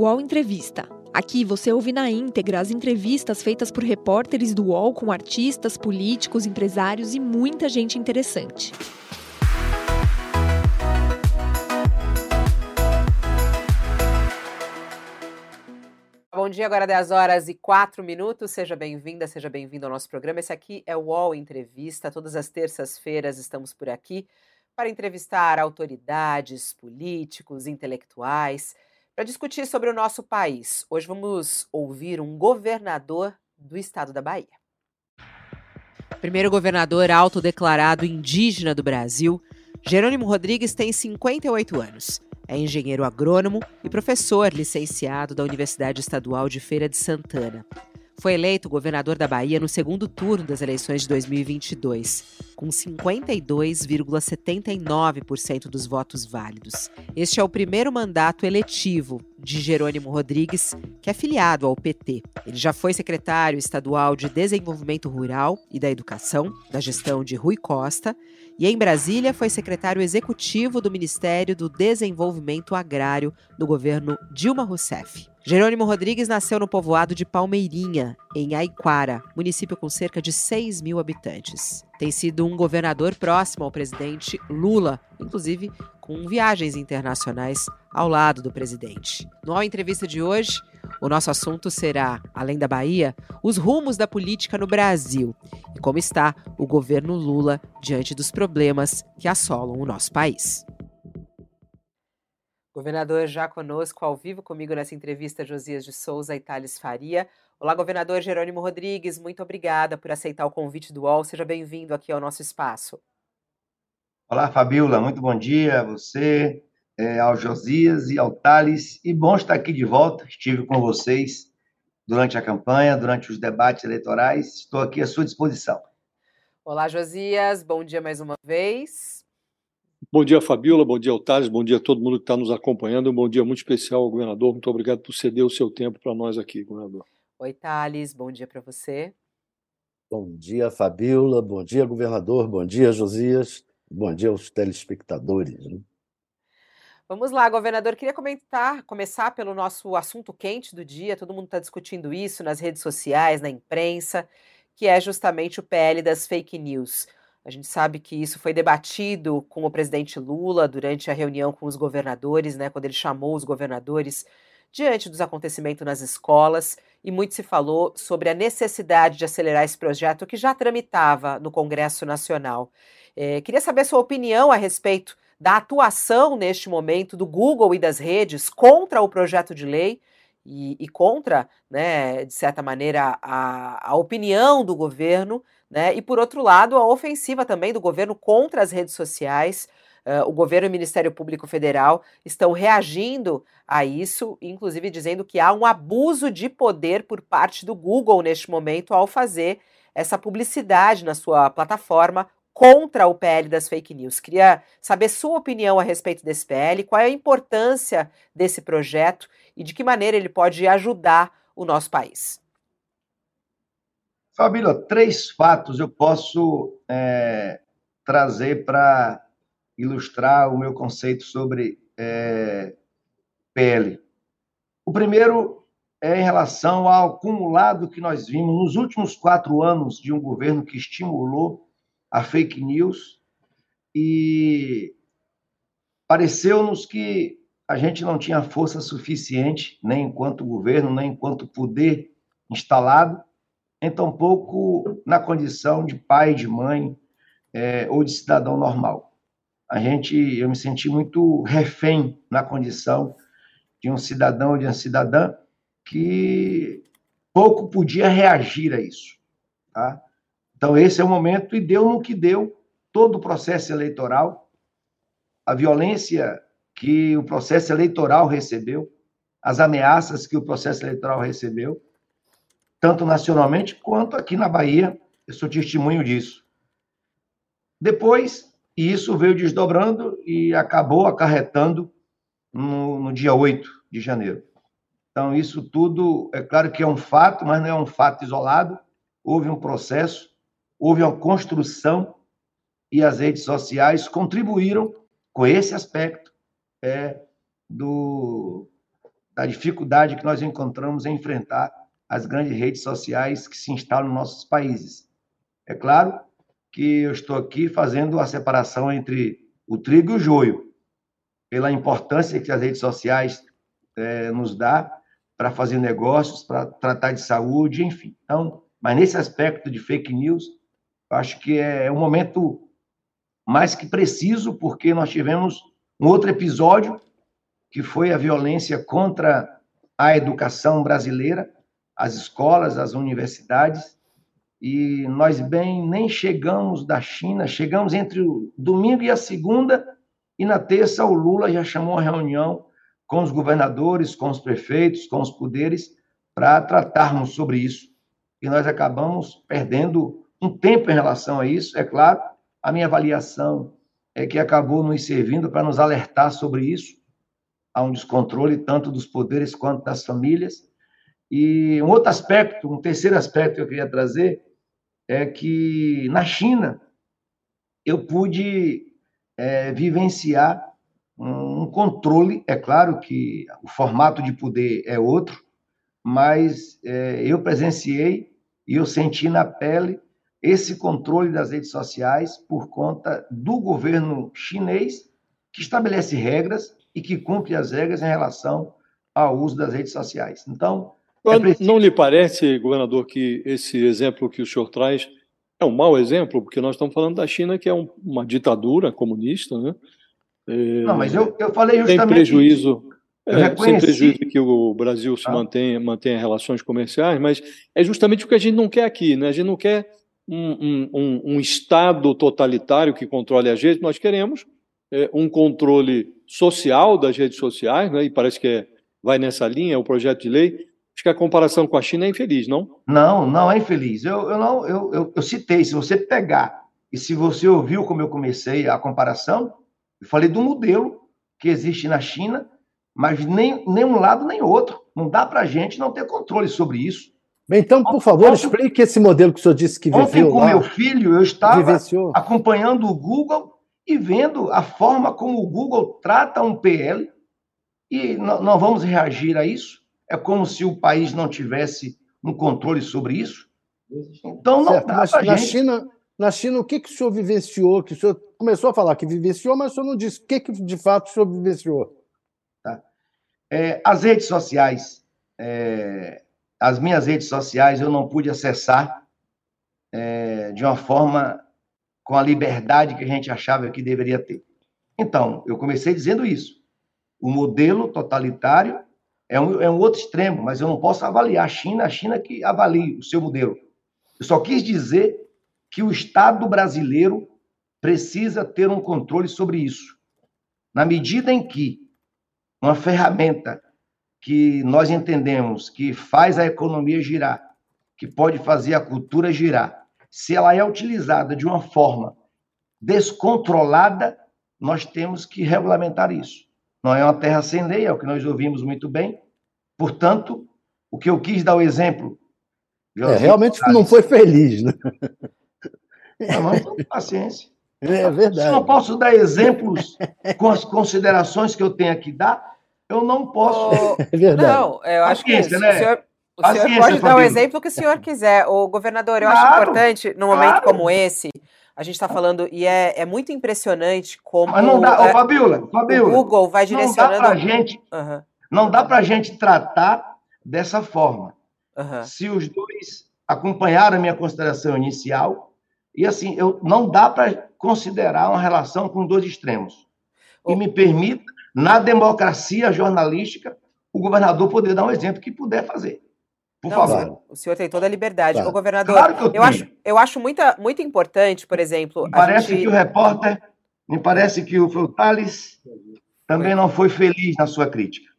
UOL Entrevista. Aqui você ouve na íntegra as entrevistas feitas por repórteres do UOL com artistas, políticos, empresários e muita gente interessante. Bom dia, agora 10 horas e 4 minutos. Seja bem-vinda, seja bem-vindo ao nosso programa. Esse aqui é o UOL Entrevista. Todas as terças-feiras estamos por aqui para entrevistar autoridades, políticos, intelectuais, para discutir sobre o nosso país. Hoje vamos ouvir um governador do estado da Bahia. Primeiro governador autodeclarado indígena do Brasil, Jerônimo Rodrigues tem 58 anos. É engenheiro agrônomo e professor licenciado da Universidade Estadual de Feira de Santana. Foi eleito governador da Bahia no segundo turno das eleições de 2022, com 52,79% dos votos válidos. Este é o primeiro mandato eletivo de Jerônimo Rodrigues, que é filiado ao PT. Ele já foi secretário estadual de Desenvolvimento Rural e da Educação, da gestão de Rui Costa, e em Brasília foi secretário executivo do Ministério do Desenvolvimento Agrário do governo Dilma Rousseff. Jerônimo Rodrigues nasceu no povoado de Palmeirinha, em Aiquara, município com cerca de 6 mil habitantes. Tem sido um governador próximo ao presidente Lula, inclusive com viagens internacionais ao lado do presidente. No Entrevista de hoje, o nosso assunto será, além da Bahia, os rumos da política no Brasil e como está o governo Lula diante dos problemas que assolam o nosso país. Governador já conosco ao vivo comigo nessa entrevista, Josias de Souza e Thales Faria. Olá, governador Jerônimo Rodrigues, muito obrigada por aceitar o convite do UOL. Seja bem-vindo aqui ao nosso espaço. Olá, Fabiola, muito bom dia a você, é, ao Josias e ao Thales. E bom estar aqui de volta. Estive com vocês durante a campanha, durante os debates eleitorais. Estou aqui à sua disposição. Olá, Josias, bom dia mais uma vez. Bom dia, Fabiola. Bom dia, Otávio. Bom dia a todo mundo que está nos acompanhando. Um bom dia muito especial ao governador. Muito obrigado por ceder o seu tempo para nós aqui, governador. Oi, Thales. Bom dia para você. Bom dia, Fabiola. Bom dia, governador. Bom dia, Josias. Bom dia aos telespectadores. Né? Vamos lá, governador. Queria comentar, começar pelo nosso assunto quente do dia. Todo mundo está discutindo isso nas redes sociais, na imprensa, que é justamente o PL das fake news. A gente sabe que isso foi debatido com o presidente Lula durante a reunião com os governadores, né, quando ele chamou os governadores diante dos acontecimentos nas escolas, e muito se falou sobre a necessidade de acelerar esse projeto que já tramitava no Congresso Nacional. É, queria saber a sua opinião a respeito da atuação neste momento do Google e das redes contra o projeto de lei e, e contra, né, de certa maneira, a, a opinião do governo né? E por outro lado, a ofensiva também do governo contra as redes sociais. Uh, o governo e o Ministério Público Federal estão reagindo a isso, inclusive dizendo que há um abuso de poder por parte do Google neste momento ao fazer essa publicidade na sua plataforma contra o PL das fake news. Queria saber sua opinião a respeito desse PL, qual é a importância desse projeto e de que maneira ele pode ajudar o nosso país. Fabíola, três fatos eu posso é, trazer para ilustrar o meu conceito sobre é, PL. O primeiro é em relação ao acumulado que nós vimos nos últimos quatro anos de um governo que estimulou a fake news e pareceu-nos que a gente não tinha força suficiente, nem enquanto governo, nem enquanto poder instalado, em tão pouco na condição de pai, de mãe é, ou de cidadão normal. A gente, eu me senti muito refém na condição de um cidadão ou de uma cidadã que pouco podia reagir a isso. Tá? Então, esse é o momento, e deu no que deu todo o processo eleitoral, a violência que o processo eleitoral recebeu, as ameaças que o processo eleitoral recebeu, tanto nacionalmente quanto aqui na Bahia. Eu sou testemunho disso. Depois, isso veio desdobrando e acabou acarretando no, no dia 8 de janeiro. Então, isso tudo, é claro que é um fato, mas não é um fato isolado. Houve um processo, houve uma construção e as redes sociais contribuíram com esse aspecto é, do, da dificuldade que nós encontramos em enfrentar as grandes redes sociais que se instalam nos nossos países. É claro que eu estou aqui fazendo a separação entre o trigo e o joio, pela importância que as redes sociais é, nos dá para fazer negócios, para tratar de saúde, enfim. Então, mas nesse aspecto de fake news, acho que é um momento mais que preciso, porque nós tivemos um outro episódio, que foi a violência contra a educação brasileira, as escolas, as universidades, e nós bem nem chegamos da China, chegamos entre o domingo e a segunda, e na terça o Lula já chamou uma reunião com os governadores, com os prefeitos, com os poderes, para tratarmos sobre isso. E nós acabamos perdendo um tempo em relação a isso, é claro. A minha avaliação é que acabou nos servindo para nos alertar sobre isso. Há um descontrole tanto dos poderes quanto das famílias. E um outro aspecto, um terceiro aspecto que eu queria trazer, é que na China eu pude é, vivenciar um controle. É claro que o formato de poder é outro, mas é, eu presenciei e eu senti na pele esse controle das redes sociais por conta do governo chinês, que estabelece regras e que cumpre as regras em relação ao uso das redes sociais. Então, é preciso... Não lhe parece, governador, que esse exemplo que o senhor traz é um mau exemplo, porque nós estamos falando da China, que é um, uma ditadura comunista, né? É, não, mas eu, eu falei justamente. Sem prejuízo. É, sem prejuízo que o Brasil se ah. mantenha, mantenha relações comerciais, mas é justamente o que a gente não quer aqui, né? A gente não quer um, um, um Estado totalitário que controle as redes, nós queremos é, um controle social das redes sociais, né? E parece que é, vai nessa linha, é o projeto de lei, Acho que a comparação com a China é infeliz, não? Não, não é infeliz. Eu, eu não, eu, eu, eu citei, se você pegar e se você ouviu como eu comecei a comparação, eu falei do modelo que existe na China, mas nem, nem um lado nem outro. Não dá para a gente não ter controle sobre isso. Bem, então, por favor, ontem, explique esse modelo que o senhor disse que viveu Ontem, com lá, meu filho, eu estava vivenciou. acompanhando o Google e vendo a forma como o Google trata um PL, e não vamos reagir a isso. É como se o país não tivesse um controle sobre isso. Então, não certo, dá mas na gente... China, na China, o que, que o senhor vivenciou? Que o senhor começou a falar que vivenciou, mas o senhor não disse o que, que de fato o senhor vivenciou. Tá. É, as redes sociais, é, as minhas redes sociais, eu não pude acessar é, de uma forma com a liberdade que a gente achava que deveria ter. Então, eu comecei dizendo isso. O modelo totalitário é um, é um outro extremo, mas eu não posso avaliar a China, a China que avalie o seu modelo. Eu só quis dizer que o Estado brasileiro precisa ter um controle sobre isso. Na medida em que uma ferramenta que nós entendemos que faz a economia girar, que pode fazer a cultura girar, se ela é utilizada de uma forma descontrolada, nós temos que regulamentar isso. Não é uma terra sem lei, é o que nós ouvimos muito bem. Portanto, o que eu quis dar o exemplo. É, realmente não foi feliz, né? Não, mas paciência. É verdade. Se eu não posso dar exemplos com as considerações que eu tenho aqui dar, eu não posso. É verdade. Não, eu acho que né? o senhor, o senhor pode dar o exemplo que o senhor quiser. O governador, eu claro, acho importante, num momento claro. como esse, a gente está falando, e é, é muito impressionante como. Mas não dá, é, ô, Fabiola, Fabiola, o Google vai direcionando. Não dá para gente, uhum. não dá pra gente tratar dessa forma. Uhum. Se os dois acompanharam a minha consideração inicial, e assim, eu, não dá para considerar uma relação com dois extremos. E me permita, na democracia jornalística, o governador poder dar um exemplo que puder fazer. Por Não, favor. O senhor tem toda a liberdade. Claro. O governador, claro eu, eu acho, eu acho muita, muito importante, por exemplo. Me parece gente... que o repórter, me parece que o Thales também não foi feliz na sua crítica.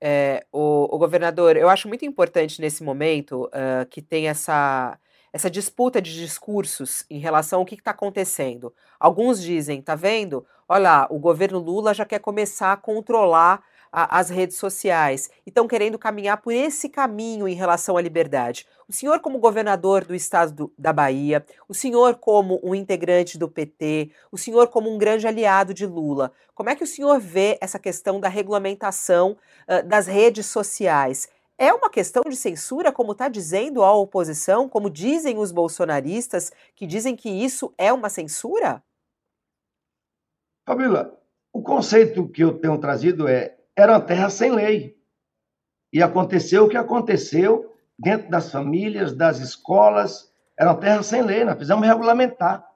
É, o, o, governador, eu acho muito importante nesse momento uh, que tem essa, essa disputa de discursos em relação ao que está acontecendo. Alguns dizem, tá vendo? Olha lá, o governo Lula já quer começar a controlar a, as redes sociais e estão querendo caminhar por esse caminho em relação à liberdade. O senhor, como governador do estado do, da Bahia, o senhor, como um integrante do PT, o senhor, como um grande aliado de Lula, como é que o senhor vê essa questão da regulamentação uh, das redes sociais? É uma questão de censura, como está dizendo a oposição, como dizem os bolsonaristas, que dizem que isso é uma censura? Fabíola, o conceito que eu tenho trazido é: era uma terra sem lei. E aconteceu o que aconteceu dentro das famílias, das escolas. Era uma terra sem lei, nós precisamos regulamentar.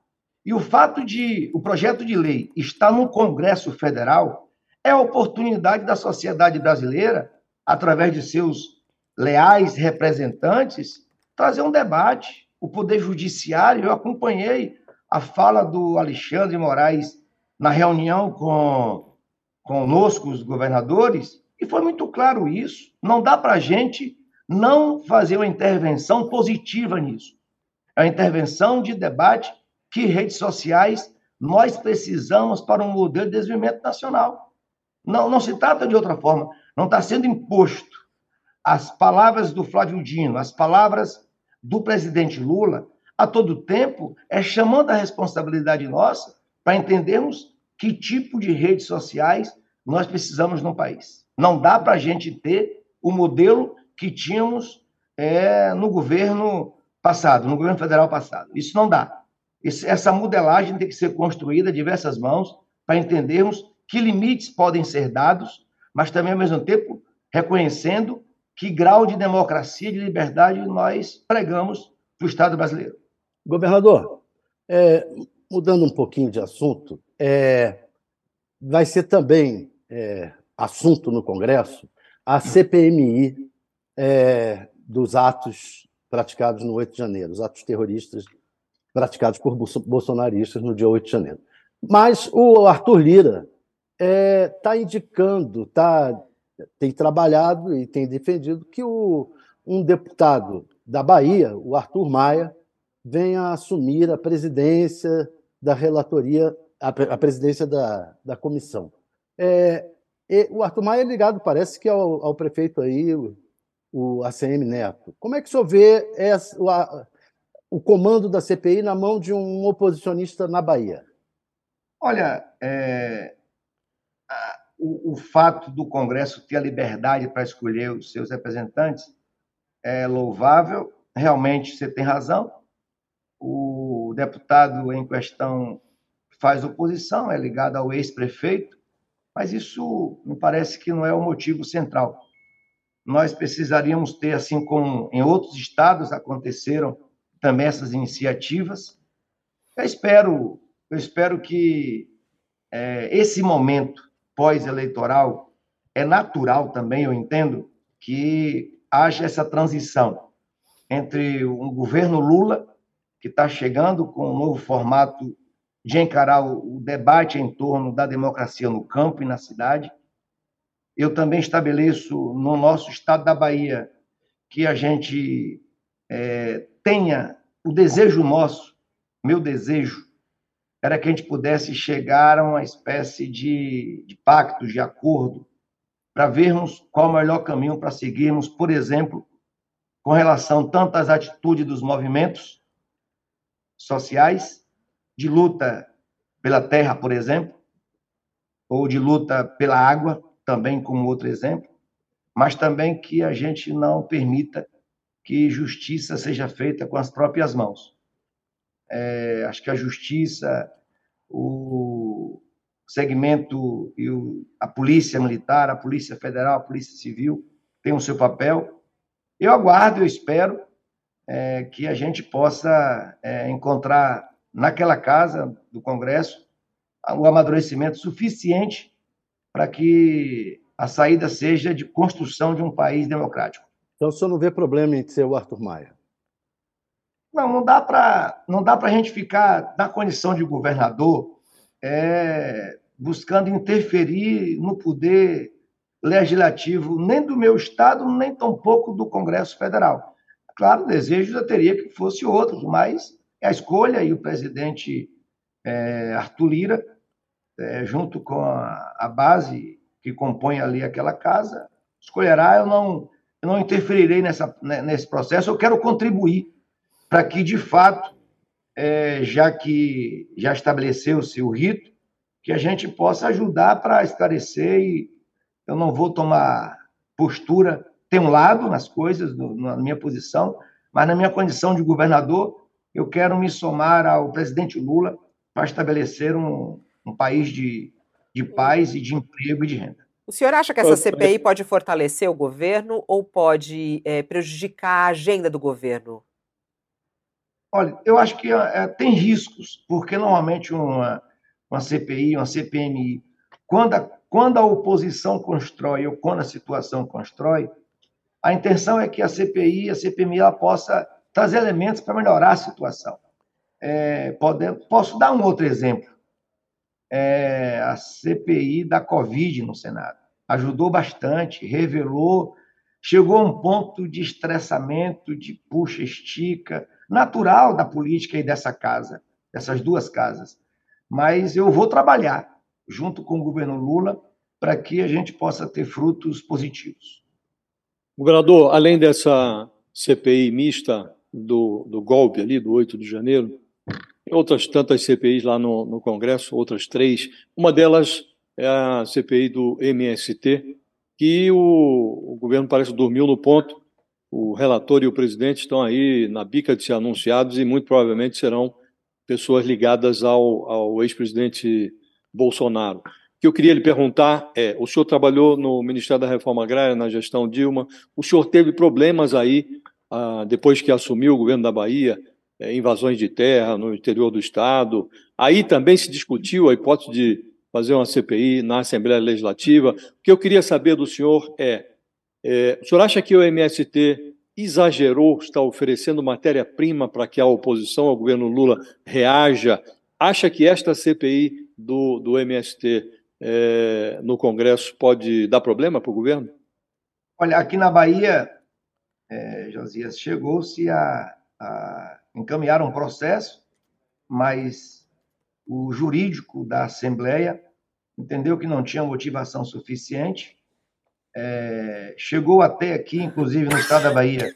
E o fato de o projeto de lei estar no Congresso Federal é a oportunidade da sociedade brasileira, através de seus leais representantes, trazer um debate. O Poder Judiciário, eu acompanhei a fala do Alexandre Moraes na reunião com conosco, os governadores, e foi muito claro isso. Não dá para a gente não fazer uma intervenção positiva nisso. É uma intervenção de debate que redes sociais nós precisamos para um modelo de desenvolvimento nacional. Não, não se trata de outra forma. Não está sendo imposto as palavras do Flávio Dino, as palavras do presidente Lula, a todo tempo, é chamando a responsabilidade nossa para entendermos que tipo de redes sociais nós precisamos no país. Não dá para a gente ter o modelo que tínhamos é, no governo passado, no governo federal passado. Isso não dá. Esse, essa modelagem tem que ser construída de diversas mãos para entendermos que limites podem ser dados, mas também, ao mesmo tempo, reconhecendo que grau de democracia, de liberdade nós pregamos para o Estado brasileiro. Governador, é, mudando um pouquinho de assunto, é, vai ser também é, assunto no Congresso a CPMI é, dos atos praticados no 8 de janeiro, os atos terroristas praticados por bolsonaristas no dia 8 de janeiro. Mas o Arthur Lira está é, indicando, está tem trabalhado e tem defendido que o, um deputado da Bahia, o Arthur Maia, venha assumir a presidência da relatoria, a, a presidência da, da comissão. É, o Arthur Maia é ligado, parece que, ao, ao prefeito aí, o, o, ACM Neto. Como é que o senhor vê essa, o, a, o comando da CPI na mão de um oposicionista na Bahia? Olha, é, o, o fato do Congresso ter a liberdade para escolher os seus representantes é louvável. Realmente, você tem razão. O deputado em questão faz oposição, é ligado ao ex-prefeito, mas isso me parece que não é o motivo central. Nós precisaríamos ter, assim como em outros estados aconteceram também essas iniciativas. Eu espero, eu espero que é, esse momento pós-eleitoral, é natural também, eu entendo, que haja essa transição entre um governo Lula, que está chegando com um novo formato de encarar o debate em torno da democracia no campo e na cidade. Eu também estabeleço no nosso estado da Bahia que a gente é, tenha o desejo nosso, meu desejo, era que a gente pudesse chegar a uma espécie de, de pacto, de acordo, para vermos qual o melhor caminho para seguirmos, por exemplo, com relação tanto às atitudes dos movimentos sociais, de luta pela terra, por exemplo, ou de luta pela água, também como outro exemplo, mas também que a gente não permita que justiça seja feita com as próprias mãos. É, acho que a justiça, o segmento e o, a polícia militar, a polícia federal, a polícia civil tem o seu papel. Eu aguardo, eu espero é, que a gente possa é, encontrar naquela casa do Congresso o amadurecimento suficiente para que a saída seja de construção de um país democrático. Então, o senhor não vê problema em ser o Arthur Maia? Não, não dá para não dá para a gente ficar na condição de governador é, buscando interferir no poder legislativo nem do meu estado nem tampouco do Congresso Federal. Claro, desejo eu teria que fosse outro, mas é a escolha e o presidente é, Arthur Lira, é, junto com a, a base que compõem ali aquela casa escolherá. Eu não, eu não interferirei nessa, né, nesse processo. Eu quero contribuir para que, de fato, é, já que já estabeleceu-se o rito, que a gente possa ajudar para esclarecer e eu não vou tomar postura, ter um lado nas coisas, no, na minha posição, mas na minha condição de governador, eu quero me somar ao presidente Lula para estabelecer um, um país de, de paz e de emprego e de renda. O senhor acha que essa CPI pode fortalecer o governo ou pode é, prejudicar a agenda do governo? Olha, eu acho que é, tem riscos, porque normalmente uma, uma CPI, uma CPMI, quando a, quando a oposição constrói ou quando a situação constrói, a intenção é que a CPI, a CPMI, ela possa trazer elementos para melhorar a situação. É, pode, posso dar um outro exemplo. É, a CPI da Covid no Senado. Ajudou bastante, revelou, chegou a um ponto de estressamento, de puxa-estica, natural da política e dessa casa, dessas duas casas. Mas eu vou trabalhar junto com o governo Lula para que a gente possa ter frutos positivos. Governador, além dessa CPI mista do, do golpe ali, do 8 de janeiro, outras tantas CPIs lá no, no Congresso, outras três. Uma delas é a CPI do MST, que o, o governo parece dormiu no ponto. O relator e o presidente estão aí na bica de ser anunciados e muito provavelmente serão pessoas ligadas ao, ao ex-presidente Bolsonaro que eu queria lhe perguntar é: o senhor trabalhou no Ministério da Reforma Agrária, na gestão Dilma, o senhor teve problemas aí, ah, depois que assumiu o governo da Bahia, é, invasões de terra no interior do Estado. Aí também se discutiu a hipótese de fazer uma CPI na Assembleia Legislativa. O que eu queria saber do senhor é: é o senhor acha que o MST exagerou, está oferecendo matéria-prima para que a oposição ao governo Lula reaja? Acha que esta CPI do, do MST é, no Congresso pode dar problema para o governo? Olha, aqui na Bahia, é, Josias, chegou-se a, a encaminhar um processo, mas o jurídico da Assembleia entendeu que não tinha motivação suficiente, é, chegou até aqui, inclusive no estado da Bahia,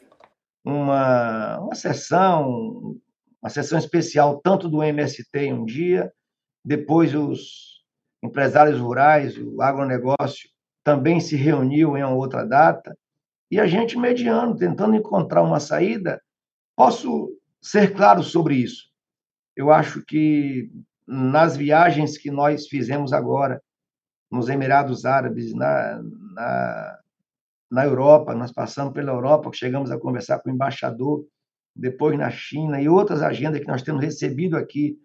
uma, uma sessão, uma sessão especial tanto do MST em um dia, depois os empresários rurais, o agronegócio também se reuniu em outra data, e a gente mediando, tentando encontrar uma saída. Posso ser claro sobre isso. Eu acho que nas viagens que nós fizemos agora, nos Emirados Árabes, na, na, na Europa, nós passamos pela Europa, chegamos a conversar com o embaixador, depois na China e outras agendas que nós temos recebido aqui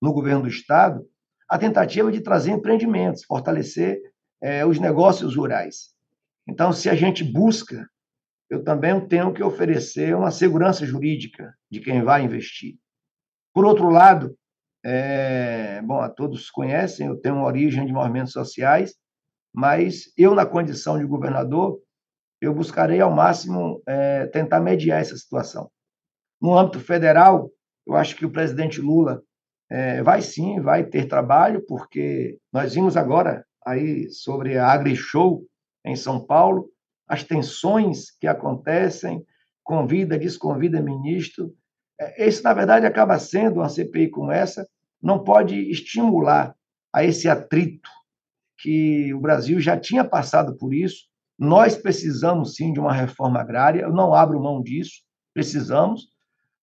no governo do Estado, a tentativa de trazer empreendimentos, fortalecer é, os negócios rurais. Então, se a gente busca, eu também tenho que oferecer uma segurança jurídica de quem vai investir. Por outro lado, é, bom, todos conhecem, eu tenho uma origem de movimentos sociais, mas eu, na condição de governador, eu buscarei ao máximo é, tentar mediar essa situação. No âmbito federal, eu acho que o presidente Lula é, vai sim, vai ter trabalho, porque nós vimos agora aí sobre a AgriShow em São Paulo, as tensões que acontecem, convida, desconvida ministro. É, esse, na verdade, acaba sendo uma CPI como essa, não pode estimular a esse atrito que o Brasil já tinha passado por isso. Nós precisamos sim de uma reforma agrária, eu não abro mão disso, precisamos,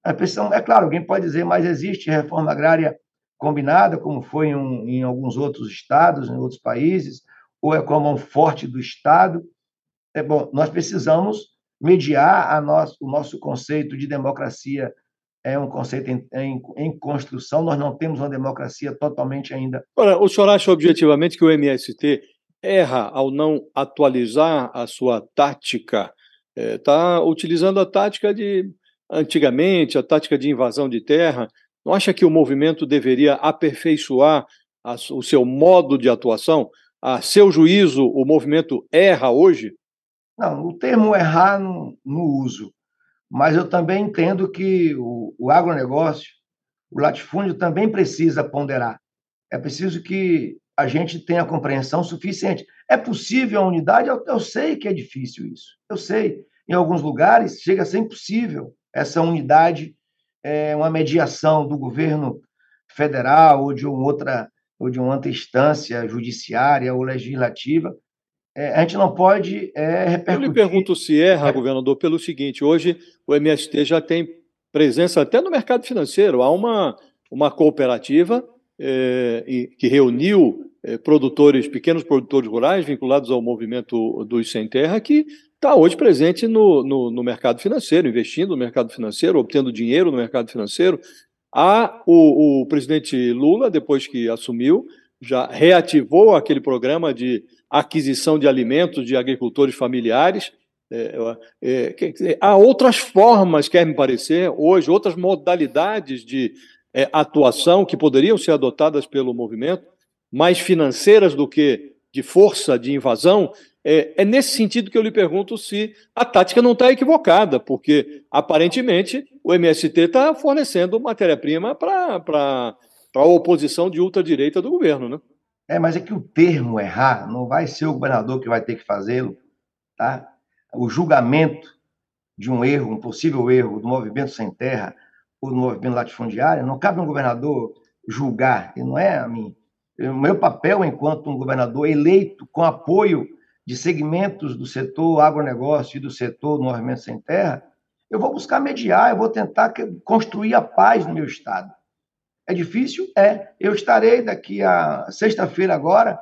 a pressão, é claro, alguém pode dizer, mas existe reforma agrária combinada, como foi em, em alguns outros estados, em outros países, ou é como um forte do Estado. É bom, nós precisamos mediar a nosso, o nosso conceito de democracia é um conceito em, em, em, construção, nós não temos uma democracia totalmente ainda. Ora, o senhor acha objetivamente que o MST erra ao não atualizar a sua tática? Está é, utilizando a tática de antigamente, a tática de invasão de terra, não acha que o movimento deveria aperfeiçoar a, o seu modo de atuação? A seu juízo, o movimento erra hoje? Não, o termo errar não, não uso, mas eu também entendo que o, o agronegócio, o latifúndio também precisa ponderar. É preciso que a gente tenha compreensão suficiente. É possível a unidade? Eu, eu sei que é difícil isso. Eu sei. Em alguns lugares chega a ser impossível essa unidade, é, uma mediação do governo federal ou de outra ou de uma outra instância judiciária ou legislativa. É, a gente não pode é, repercutir. Eu lhe pergunto se erra, governador, pelo seguinte: hoje o MST já tem presença até no mercado financeiro. Há uma, uma cooperativa é, que reuniu é, produtores, pequenos produtores rurais vinculados ao movimento dos Sem Terra, que está hoje presente no, no, no, mercado financeiro, investindo no mercado financeiro, obtendo dinheiro no mercado financeiro. Há o, o presidente Lula, depois que assumiu, já reativou aquele programa de aquisição de alimentos de agricultores familiares. É, é, há outras formas, quer me parecer, hoje, outras modalidades de é, atuação que poderiam ser adotadas pelo movimento, mais financeiras do que de força, de invasão. É, é nesse sentido que eu lhe pergunto se a tática não está equivocada, porque aparentemente o MST está fornecendo matéria-prima para a oposição de ultradireita do governo, né? É, mas é que o termo errar não vai ser o governador que vai ter que fazê-lo, tá? O julgamento de um erro, um possível erro do movimento sem terra ou do movimento latifundiário, não cabe um governador julgar, e não é a mim. O meu papel enquanto um governador eleito com apoio de segmentos do setor agronegócio e do setor do movimento sem terra, eu vou buscar mediar, eu vou tentar construir a paz no meu estado. É difícil? É. Eu estarei daqui a sexta-feira agora,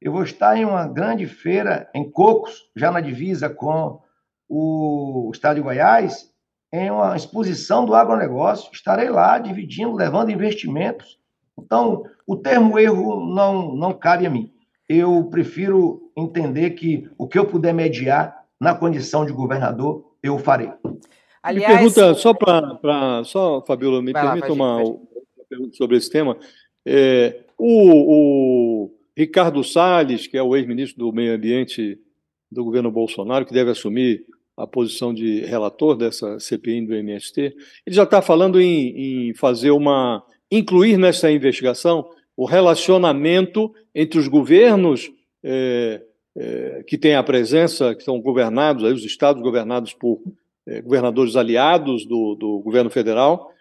eu vou estar em uma grande feira em Cocos, já na divisa com o estado de Goiás, em uma exposição do agronegócio. Estarei lá dividindo, levando investimentos. Então, o termo erro não, não cabe a mim. Eu prefiro entender que o que eu puder mediar na condição de governador, eu farei. Aliás, me pergunta, só para. Só, Fabiola, me permita uma, sobre esse tema. É, o, o, Ricardo Salles, que é o ex-ministro do Meio Ambiente do governo Bolsonaro, que deve assumir a posição de relator dessa CPI do MST, ele já está falando em, em fazer uma. incluir nessa investigação o relacionamento entre os governos é, é, que têm a presença, que são governados, aí os estados governados por é, governadores aliados do, do governo federal,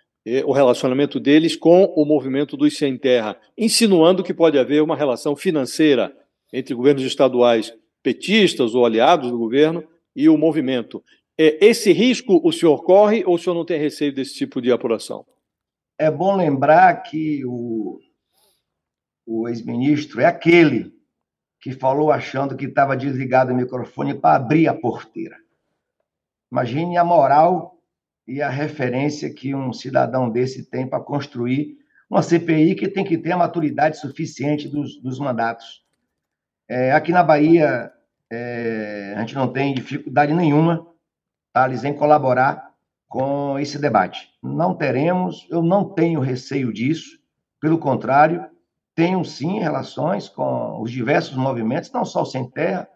o relacionamento deles com o movimento dos sem terra, insinuando que pode haver uma relação financeira entre governos estaduais petistas ou aliados do governo e o movimento. É, esse risco o senhor corre ou o senhor não tem receio desse tipo de apuração? É bom lembrar que o, o ex-ministro é aquele que falou achando que estava desligado o microfone para abrir a porteira. Imagine a moral e a referência que um cidadão desse tem para construir uma CPI que tem que ter a maturidade suficiente dos, dos mandatos. É, aqui na Bahia, é, a gente não tem dificuldade nenhuma, Thales, em colaborar com esse debate. Não teremos, eu não tenho receio disso, pelo contrário, tenho sim relações com os diversos movimentos, não só o Sem Terra,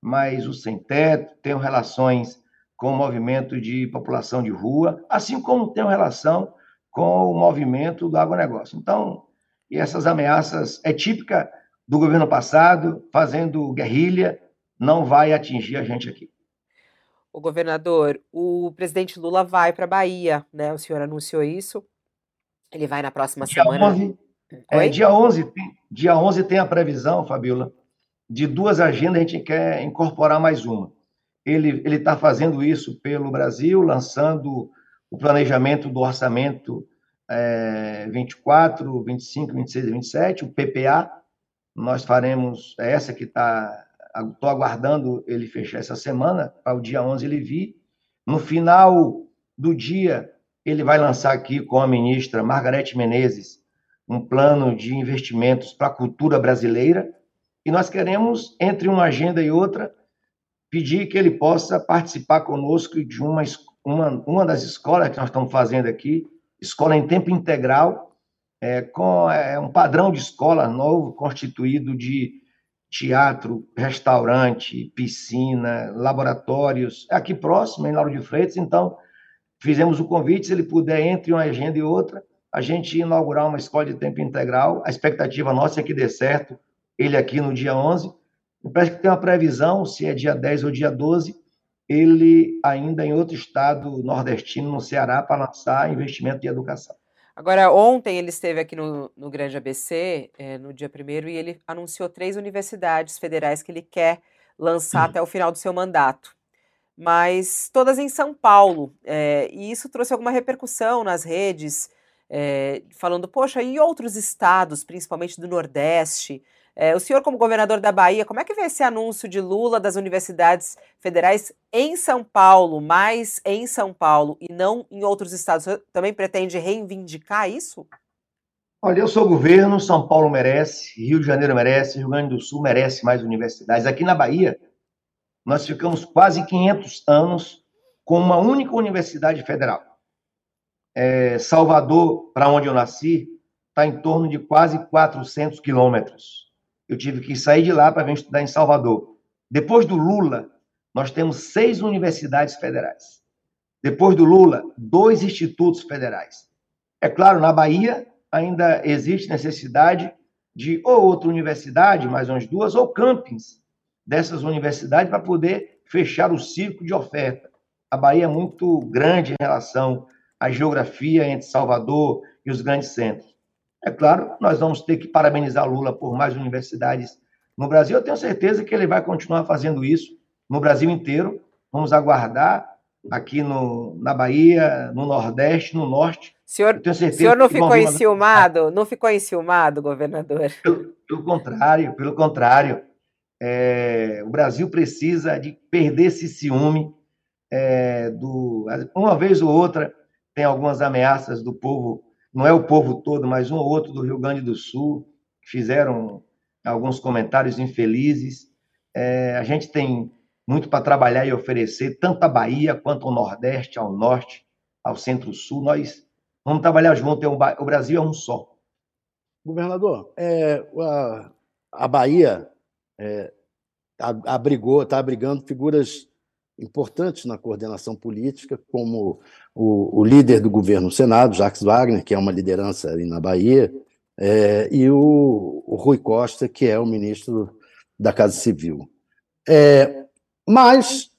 mas o Sem Teto, tenho relações com o movimento de população de rua, assim como tem relação com o movimento do agronegócio. Então, e essas ameaças é típica do governo passado, fazendo guerrilha, não vai atingir a gente aqui. O governador, o presidente Lula vai para a Bahia, né? O senhor anunciou isso. Ele vai na próxima dia semana. 11, é, dia 11, tem, dia 11 tem a previsão, Fabiola, de duas agendas, a gente quer incorporar mais uma. Ele está fazendo isso pelo Brasil, lançando o planejamento do orçamento é, 24, 25, 26 e 27, o PPA. Nós faremos, é essa que está, estou aguardando ele fechar essa semana, para o dia 11 ele vir. No final do dia, ele vai lançar aqui com a ministra Margarete Menezes um plano de investimentos para a cultura brasileira. E nós queremos, entre uma agenda e outra, pedir que ele possa participar conosco de uma, uma, uma das escolas que nós estamos fazendo aqui, escola em tempo integral, é, com é, um padrão de escola novo, constituído de teatro, restaurante, piscina, laboratórios, aqui próximo, em Lauro de Freitas, então fizemos o convite, se ele puder, entre uma agenda e outra, a gente inaugurar uma escola de tempo integral, a expectativa nossa é que dê certo, ele aqui no dia 11, Me parece que tem uma previsão, se é dia 10 ou dia 12, ele ainda em outro estado nordestino, no Ceará, para lançar investimento de educação. Agora, ontem ele esteve aqui no, no Grande ABC, é, no dia primeiro, e ele anunciou três universidades federais que ele quer lançar até o final do seu mandato. Mas todas em São Paulo. É, e isso trouxe alguma repercussão nas redes, é, falando, poxa, e outros estados, principalmente do Nordeste? É, o senhor, como governador da Bahia, como é que vê esse anúncio de Lula das universidades federais em São Paulo, mais em São Paulo e não em outros estados? Você também pretende reivindicar isso? Olha, eu sou governo, São Paulo merece, Rio de Janeiro merece, Rio Grande do Sul merece mais universidades. Aqui na Bahia, nós ficamos quase 500 anos com uma única universidade federal. É, Salvador, para onde eu nasci, está em torno de quase 400 quilômetros eu tive que sair de lá para vir estudar em Salvador. Depois do Lula, nós temos seis universidades federais. Depois do Lula, dois institutos federais. É claro, na Bahia ainda existe necessidade de ou outra universidade, mais umas duas, ou campings dessas universidades para poder fechar o círculo de oferta. A Bahia é muito grande em relação à geografia entre Salvador e os grandes centros. É claro, nós vamos ter que parabenizar Lula por mais universidades no Brasil. Eu tenho certeza que ele vai continuar fazendo isso no Brasil inteiro. Vamos aguardar aqui no, na Bahia, no Nordeste, no Norte. Senhor, o senhor não ficou enciumado? Não ficou enciumado, governador? Pelo, pelo contrário, pelo contrário. É, o Brasil precisa de perder esse ciúme é, do uma vez ou outra tem algumas ameaças do povo não é o povo todo, mas um ou outro do Rio Grande do Sul, que fizeram alguns comentários infelizes. É, a gente tem muito para trabalhar e oferecer, tanto a Bahia quanto ao Nordeste, ao Norte, ao Centro-Sul. Nós vamos trabalhar junto, é o Brasil é um só. Governador, é, a, a Bahia é, abrigou, está abrigando figuras importantes na coordenação política, como o, o, líder do governo no Senado, Jacques Wagner, que é uma liderança ali na Bahia, é, e o, o, Rui Costa, que é o ministro da Casa Civil. É, mas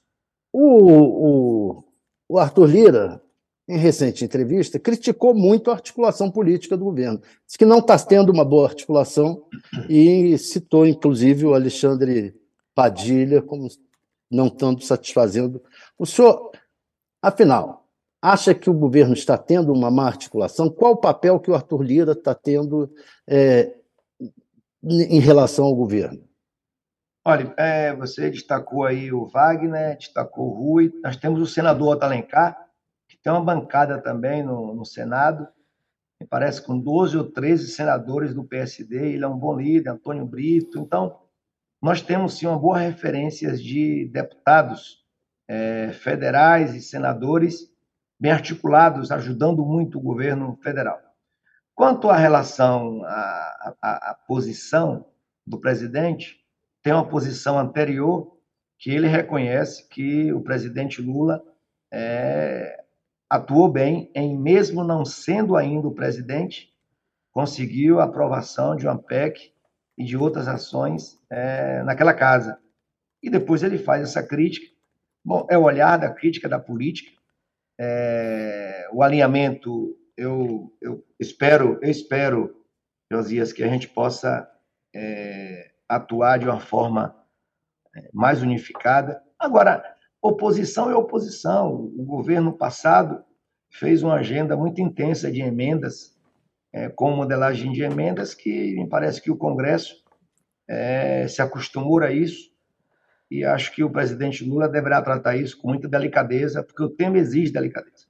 o, o, Arthur Lira, em recente entrevista, criticou muito a articulação política do governo. Diz que não está tendo uma boa articulação e citou, inclusive, o Alexandre Padilha como não estando satisfazendo. O senhor, afinal, acha que o governo está tendo uma má articulação? Qual o papel que o Arthur Lira está tendo é, em relação ao governo? Olha, é, você destacou aí o Wagner, destacou o Rui, nós temos o senador Otalencar, que tem uma bancada também no, no Senado, me parece com 12 ou 13 senadores do PSD, ele é um bom líder, Antônio Brito, então nós temos sim uma boa referência de deputados é, federais e senadores bem articulados, ajudando muito o governo federal. Quanto à relação, à, à, à posição do presidente, tem uma posição anterior que ele reconhece que o presidente Lula é, atuou bem em, mesmo não sendo ainda o presidente, conseguiu a aprovação de uma PEC e de outras ações é, naquela casa. E depois ele faz essa crítica. Bom, é o olhar da crítica da política, é, o alinhamento. Eu, eu espero, eu espero, Josias, que a gente possa é, atuar de uma forma é, mais unificada. Agora, oposição é oposição. O governo passado fez uma agenda muito intensa de emendas é, com modelagem de emendas que me parece que o Congresso é, se acostumou a isso e acho que o presidente Lula deverá tratar isso com muita delicadeza, porque o tema exige delicadeza.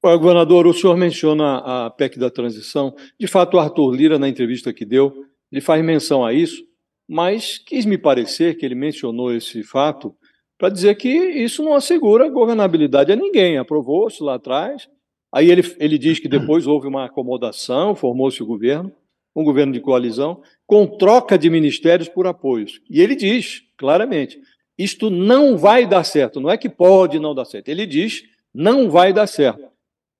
governador, o senhor menciona a PEC da transição. De fato, o Arthur Lira, na entrevista que deu, ele faz menção a isso, mas quis me parecer que ele mencionou esse fato para dizer que isso não assegura governabilidade a ninguém. Aprovou-se lá atrás, Aí ele, ele diz que depois houve uma acomodação, formou-se o governo, um governo de coalizão, com troca de ministérios por apoios. E ele diz claramente: isto não vai dar certo. Não é que pode não dar certo. Ele diz: não vai dar certo.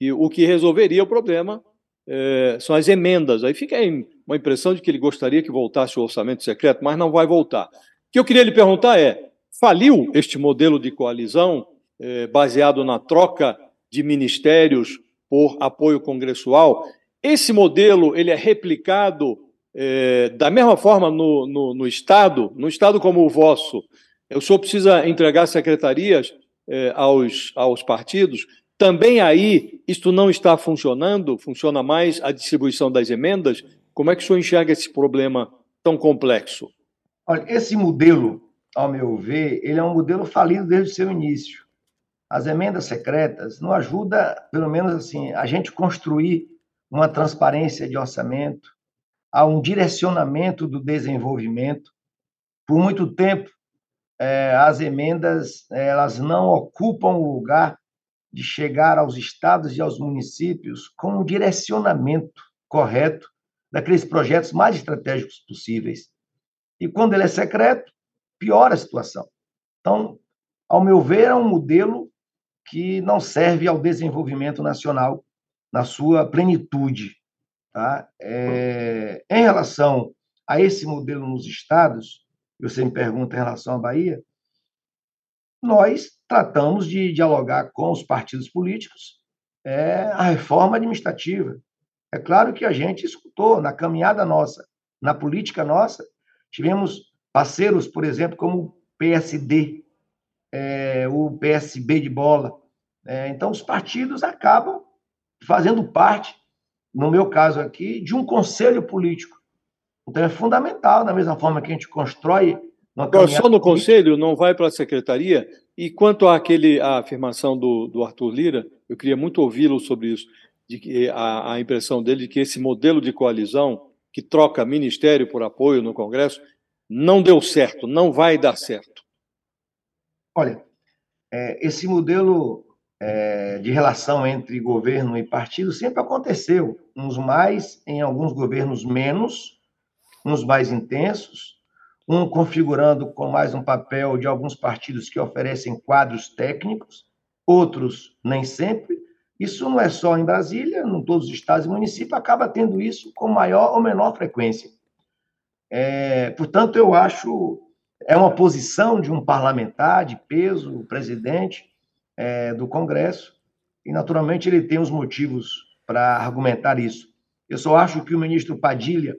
E o que resolveria o problema é, são as emendas. Aí fica aí uma impressão de que ele gostaria que voltasse o orçamento secreto, mas não vai voltar. que eu queria lhe perguntar é: faliu este modelo de coalizão eh, baseado na troca de ministérios por apoio congressual? Esse modelo ele é replicado eh, da mesma forma no, no, no, Estado, no Estado como o vosso? O senhor precisa entregar secretarias eh, aos, aos partidos? Também aí isto não está funcionando? Funciona mais a distribuição das emendas? Como é que o senhor enxerga esse problema tão complexo? Olha, esse modelo, ao meu ver, ele é um modelo falido desde o seu início. As emendas secretas não ajudam, pelo menos assim, a gente construir uma transparência de orçamento, a um direcionamento do desenvolvimento. Por muito tempo, é, as emendas elas não ocupam o lugar de chegar aos estados e aos municípios com um direcionamento correto daqueles projetos mais estratégicos possíveis. E quando ele é secreto, piora a situação. Então, ao meu ver, é um modelo que não serve ao desenvolvimento nacional na sua plenitude. Tá? É, em relação a esse modelo nos estados, você me pergunta em relação à Bahia, nós tratamos de dialogar com os partidos políticos é, a reforma administrativa. É claro que a gente escutou na caminhada nossa, na política nossa, tivemos parceiros, por exemplo, como o PSD, é, o PSB de bola. É, então, os partidos acabam fazendo parte, no meu caso aqui, de um conselho político. Então, é fundamental, da mesma forma que a gente constrói Agora, só no Conselho, não vai para a Secretaria? E quanto àquele, à afirmação do, do Arthur Lira, eu queria muito ouvi-lo sobre isso, de que a, a impressão dele de que esse modelo de coalizão, que troca ministério por apoio no Congresso, não deu certo, não vai dar certo. Olha, é, esse modelo é, de relação entre governo e partido sempre aconteceu, uns mais, em alguns governos menos, uns mais intensos, um configurando com mais um papel de alguns partidos que oferecem quadros técnicos, outros nem sempre. Isso não é só em Brasília, em todos os estados e municípios, acaba tendo isso com maior ou menor frequência. É, portanto, eu acho é uma posição de um parlamentar de peso, presidente é, do Congresso, e naturalmente ele tem os motivos para argumentar isso. Eu só acho que o ministro Padilha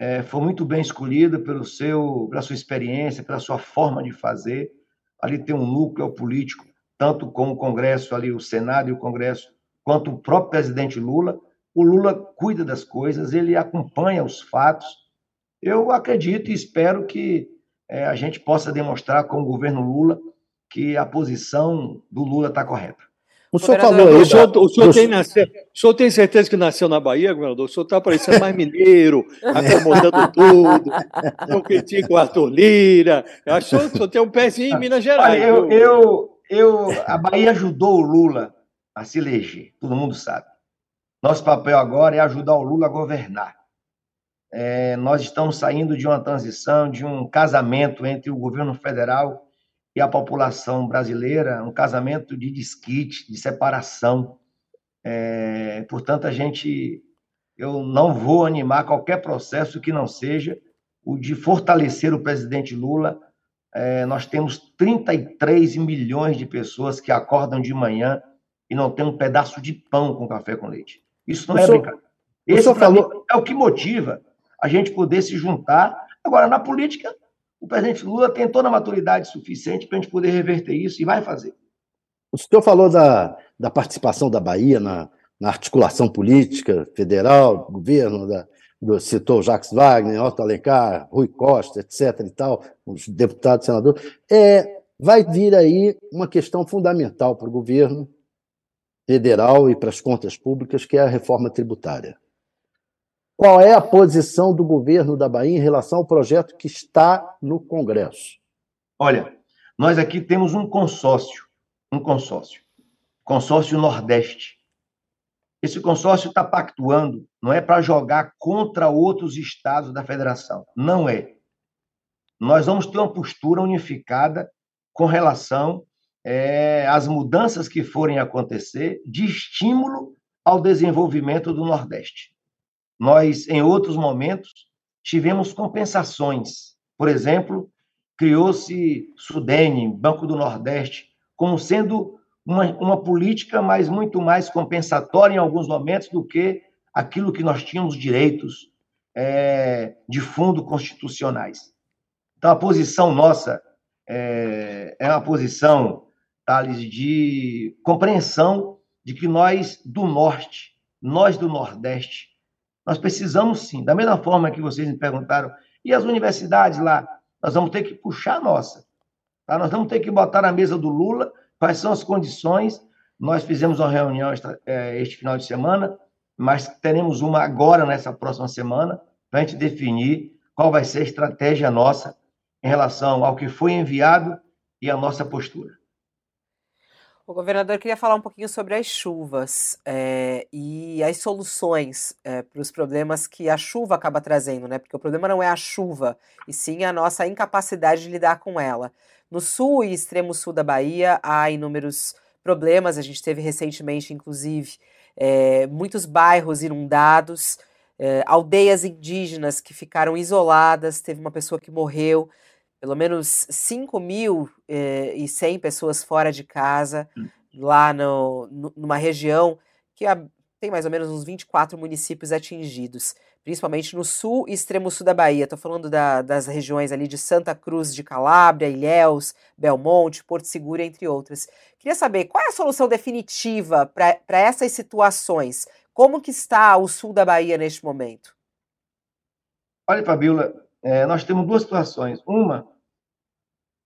é, foi muito bem escolhida pelo seu, pela sua experiência, pela sua forma de fazer. Ali tem um núcleo político, tanto com o Congresso, ali o Senado e o Congresso, quanto o próprio presidente Lula. O Lula cuida das coisas, ele acompanha os fatos. Eu acredito e espero que é, a gente possa demonstrar com o governo Lula que a posição do Lula está correta. O senhor falou aí. O senhor, o, senhor tem nascer, o senhor tem certeza que nasceu na Bahia, governador? O senhor está parecendo mais mineiro, acomodando tudo. Não critica o Arthur Lira. Eu acho que o senhor tem um pezinho em Minas Gerais. Olha, eu, eu, eu, a Bahia ajudou o Lula a se eleger, todo mundo sabe. Nosso papel agora é ajudar o Lula a governar. É, nós estamos saindo de uma transição, de um casamento entre o governo federal e a população brasileira um casamento de desquite, de separação. É, portanto, a gente, eu não vou animar qualquer processo que não seja o de fortalecer o presidente Lula. É, nós temos 33 milhões de pessoas que acordam de manhã e não tem um pedaço de pão com café com leite. Isso não o é senhor, brincadeira. Esse falou... é o que motiva a gente poder se juntar. Agora, na política, o presidente Lula tem toda a maturidade suficiente para a gente poder reverter isso e vai fazer. O senhor falou da, da participação da Bahia na, na articulação política federal, governo, da, do, citou Jacques Wagner, Otto Alencar, Rui Costa, etc. e tal, os deputados, senadores. É, vai vir aí uma questão fundamental para o governo federal e para as contas públicas, que é a reforma tributária. Qual é a posição do governo da Bahia em relação ao projeto que está no Congresso? Olha, nós aqui temos um consórcio, um consórcio, consórcio Nordeste. Esse consórcio está pactuando, não é para jogar contra outros estados da federação, não é. Nós vamos ter uma postura unificada com relação é, às mudanças que forem acontecer de estímulo ao desenvolvimento do Nordeste. Nós, em outros momentos, tivemos compensações. Por exemplo, criou-se Sudene, Banco do Nordeste, como sendo uma, uma política, mas muito mais compensatória em alguns momentos do que aquilo que nós tínhamos direitos é, de fundo constitucionais. Então, a posição nossa é, é uma posição, Thales, de compreensão de que nós do Norte, nós do Nordeste, nós precisamos sim, da mesma forma que vocês me perguntaram, e as universidades lá, nós vamos ter que puxar a nossa. Tá? Nós vamos ter que botar na mesa do Lula quais são as condições. Nós fizemos uma reunião é, este final de semana, mas teremos uma agora, nessa próxima semana, para a gente definir qual vai ser a estratégia nossa em relação ao que foi enviado e a nossa postura. O governador queria falar um pouquinho sobre as chuvas é, e as soluções é, para os problemas que a chuva acaba trazendo, né? Porque o problema não é a chuva, e sim a nossa incapacidade de lidar com ela. No sul e extremo sul da Bahia há inúmeros problemas. A gente teve recentemente, inclusive, é, muitos bairros inundados, aldeias indígenas que ficaram isoladas. Teve uma pessoa que morreu pelo menos 5.100 eh, pessoas fora de casa, hum. lá no, numa região que tem mais ou menos uns 24 municípios atingidos, principalmente no sul e extremo sul da Bahia. Estou falando da, das regiões ali de Santa Cruz de Calabria, Ilhéus, Belmonte, Porto Seguro, entre outras. Queria saber qual é a solução definitiva para essas situações? Como que está o sul da Bahia neste momento? Olha, Fabiola, é, nós temos duas situações. Uma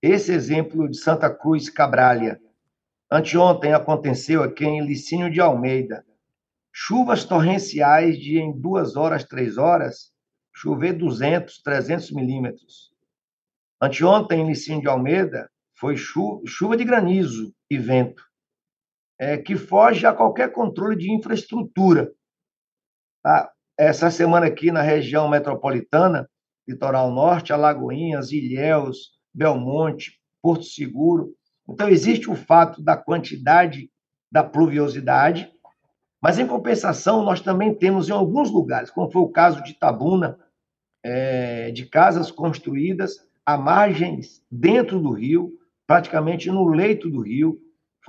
esse exemplo de Santa Cruz Cabralha. Anteontem aconteceu aqui em Licínio de Almeida. Chuvas torrenciais de em duas horas, três horas, chover 200, 300 milímetros. Anteontem, em Licínio de Almeida, foi chuva, de granizo e vento, é, que foge a qualquer controle de infraestrutura. Tá? Essa semana aqui na região metropolitana, litoral norte, Alagoinhas, Ilhéus, Belmonte, Porto Seguro. Então, existe o fato da quantidade da pluviosidade, mas, em compensação, nós também temos em alguns lugares, como foi o caso de Tabuna, é, de casas construídas à margens dentro do rio, praticamente no leito do rio.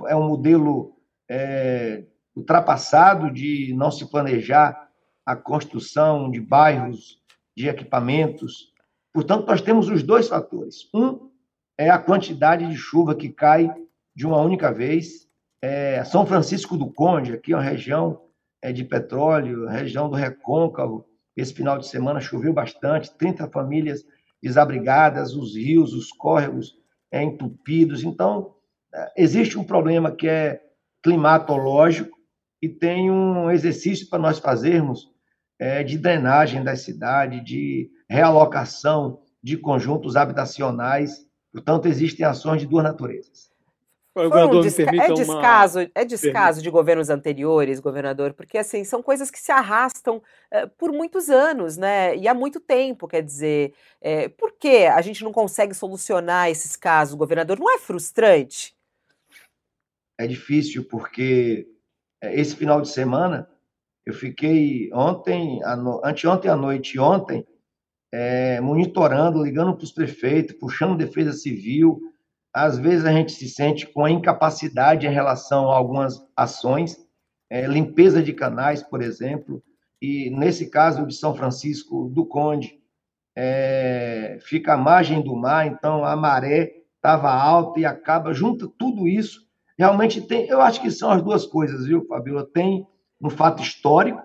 É um modelo é, ultrapassado de não se planejar a construção de bairros, de equipamentos, Portanto, nós temos os dois fatores. Um é a quantidade de chuva que cai de uma única vez. É, São Francisco do Conde, aqui é uma região é, de petróleo, região do Recôncavo. Esse final de semana choveu bastante, 30 famílias desabrigadas, os rios, os córregos é, entupidos. Então, é, existe um problema que é climatológico e tem um exercício para nós fazermos é, de drenagem da cidade, de realocação de conjuntos habitacionais. Portanto, existem ações de duas naturezas. Um desca é descaso, uma... é descaso de governos anteriores, governador, porque assim são coisas que se arrastam uh, por muitos anos, né? E há muito tempo, quer dizer, é, por que a gente não consegue solucionar esses casos, governador? Não é frustrante? É difícil porque é, esse final de semana eu fiquei ontem, anteontem à noite e ontem é, monitorando, ligando para os prefeitos, puxando defesa civil. Às vezes a gente se sente com a incapacidade em relação a algumas ações, é, limpeza de canais, por exemplo, e nesse caso de São Francisco do Conde, é, fica à margem do mar, então a maré estava alta e acaba, junta tudo isso. Realmente tem, eu acho que são as duas coisas, viu, Fabiola? Tem um fato histórico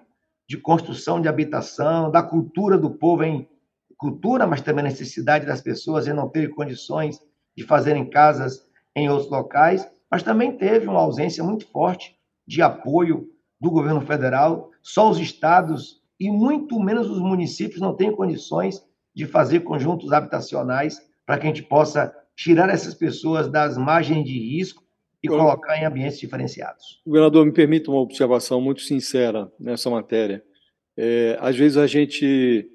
de construção de habitação, da cultura do povo em cultura, mas também a necessidade das pessoas em não ter condições de fazerem casas em outros locais, mas também teve uma ausência muito forte de apoio do governo federal. Só os estados e muito menos os municípios não têm condições de fazer conjuntos habitacionais para que a gente possa tirar essas pessoas das margens de risco e colocar em ambientes diferenciados. Governador, me permita uma observação muito sincera nessa matéria. É, às vezes a gente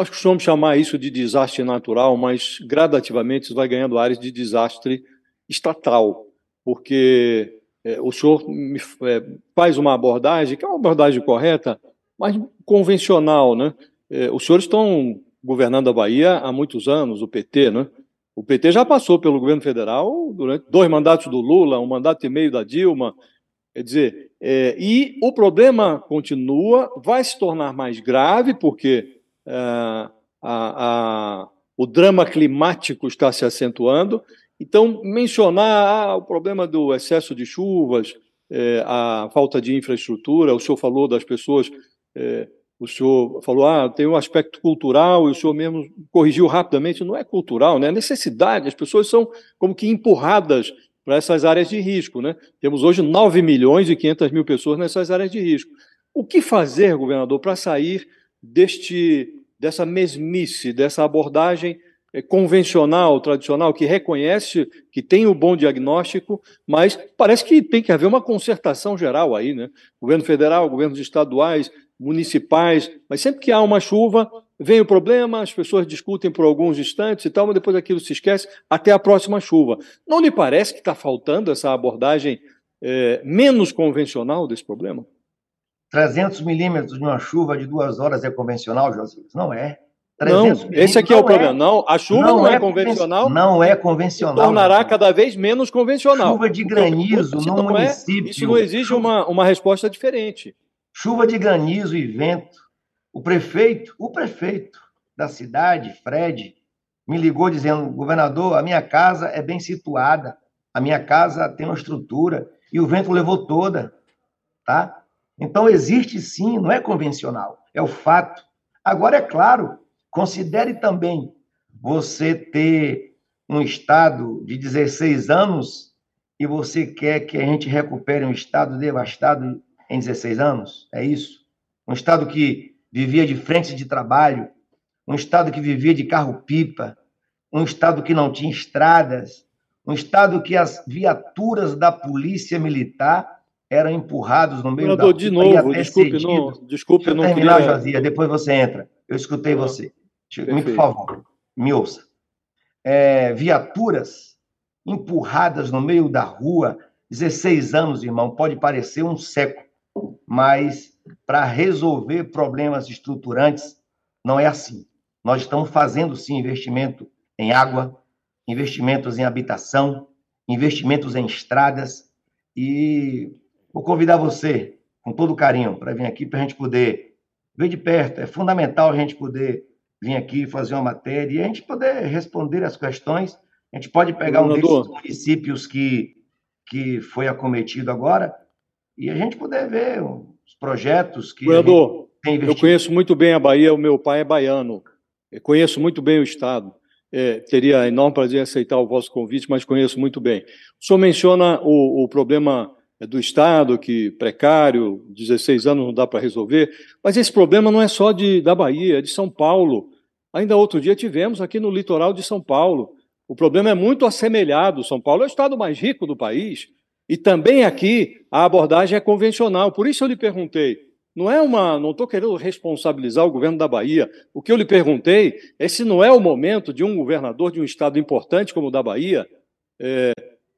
nós costumamos chamar isso de desastre natural, mas gradativamente isso vai ganhando áreas de desastre estatal, porque é, o senhor me, é, faz uma abordagem, que é uma abordagem correta, mas convencional. Né? É, os senhores estão governando a Bahia há muitos anos, o PT, né? o PT já passou pelo governo federal durante dois mandatos do Lula, um mandato e meio da Dilma. Quer dizer, é, e o problema continua, vai se tornar mais grave, porque a, a, o drama climático está se acentuando. Então, mencionar ah, o problema do excesso de chuvas, é, a falta de infraestrutura, o senhor falou das pessoas é, o senhor falou, ah, tem um aspecto cultural, e o senhor mesmo corrigiu rapidamente, não é cultural, né? é necessidade, as pessoas são como que empurradas para essas áreas de risco. Né? Temos hoje 9 milhões e 500 mil pessoas nessas áreas de risco. O que fazer, governador, para sair deste, dessa mesmice, dessa abordagem eh, convencional, tradicional, que reconhece que tem o um bom diagnóstico, mas parece que tem que haver uma concertação geral aí, né? Governo federal, governos estaduais, municipais, mas sempre que há uma chuva, vem o problema, as pessoas discutem por alguns instantes e tal, mas depois aquilo se esquece até a próxima chuva. Não lhe parece que está faltando essa abordagem é, menos convencional desse problema? 300 milímetros de uma chuva de duas horas é convencional, Josias? Não é. Não, esse aqui é o problema. É. Não, a chuva não, não é, é, convencional. Não é convencional. Tornará cada vez menos convencional. Chuva de granizo no não é, município. É, isso não exige uma, uma resposta diferente chuva de granizo e vento. O prefeito, o prefeito da cidade, Fred, me ligou dizendo: governador, a minha casa é bem situada, a minha casa tem uma estrutura e o vento levou toda, tá? Então existe sim, não é convencional, é o fato. Agora é claro, considere também você ter um estado de 16 anos e você quer que a gente recupere um estado devastado em 16 anos? É isso? Um Estado que vivia de frente de trabalho, um Estado que vivia de carro-pipa, um Estado que não tinha estradas, um Estado que as viaturas da polícia militar eram empurrados no meio Senador, da de novo, desculpe, não, desculpe, Deixa eu não terminar, queria... Depois você entra. Eu escutei você. Me, por favor, me ouça. É, viaturas empurradas no meio da rua, 16 anos, irmão, pode parecer um século mas para resolver problemas estruturantes não é assim. Nós estamos fazendo sim investimento em água, investimentos em habitação, investimentos em estradas e vou convidar você com todo carinho para vir aqui para a gente poder ver de perto. É fundamental a gente poder vir aqui fazer uma matéria e a gente poder responder as questões. A gente pode pegar um desses municípios que, que foi acometido agora e a gente poder ver os projetos que Governador, eu conheço muito bem a Bahia, o meu pai é baiano, eu conheço muito bem o Estado. É, teria enorme prazer em aceitar o vosso convite, mas conheço muito bem. O senhor menciona o, o problema do Estado, que precário, 16 anos não dá para resolver, mas esse problema não é só de, da Bahia, é de São Paulo. Ainda outro dia tivemos aqui no litoral de São Paulo. O problema é muito assemelhado. São Paulo é o estado mais rico do país, e também aqui a abordagem é convencional. Por isso eu lhe perguntei. Não é uma, não estou querendo responsabilizar o governo da Bahia. O que eu lhe perguntei é se não é o momento de um governador de um estado importante como o da Bahia é,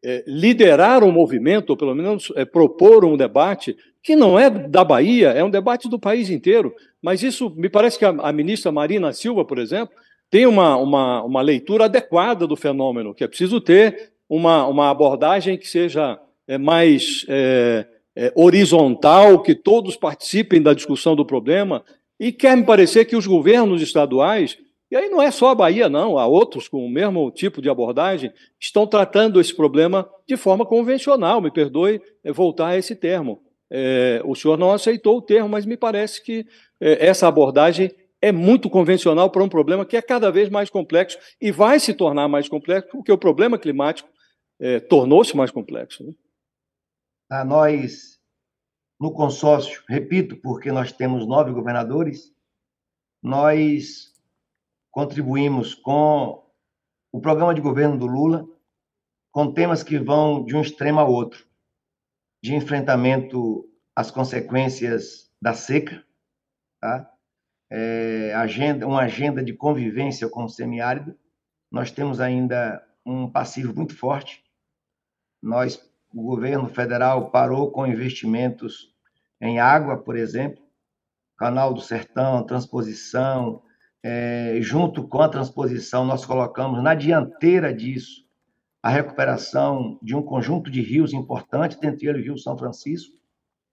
é, liderar um movimento, ou pelo menos é, propor um debate que não é da Bahia, é um debate do país inteiro. Mas isso me parece que a, a ministra Marina Silva, por exemplo, tem uma, uma, uma leitura adequada do fenômeno, que é preciso ter uma, uma abordagem que seja é, mais é, é, horizontal, que todos participem da discussão do problema, e quer me parecer que os governos estaduais, e aí não é só a Bahia, não, há outros com o mesmo tipo de abordagem, estão tratando esse problema de forma convencional, me perdoe é, voltar a esse termo. É, o senhor não aceitou o termo, mas me parece que é, essa abordagem é muito convencional para um problema que é cada vez mais complexo e vai se tornar mais complexo, porque o problema climático é, tornou-se mais complexo. Né? Nós, no consórcio, repito, porque nós temos nove governadores, nós contribuímos com o programa de governo do Lula, com temas que vão de um extremo ao outro, de enfrentamento às consequências da seca, tá? É, agenda, uma agenda de convivência com o semiárido. Nós temos ainda um passivo muito forte. Nós o governo federal parou com investimentos em água, por exemplo, Canal do Sertão, transposição, é, junto com a transposição, nós colocamos na dianteira disso a recuperação de um conjunto de rios importantes, dentre eles o Rio São Francisco,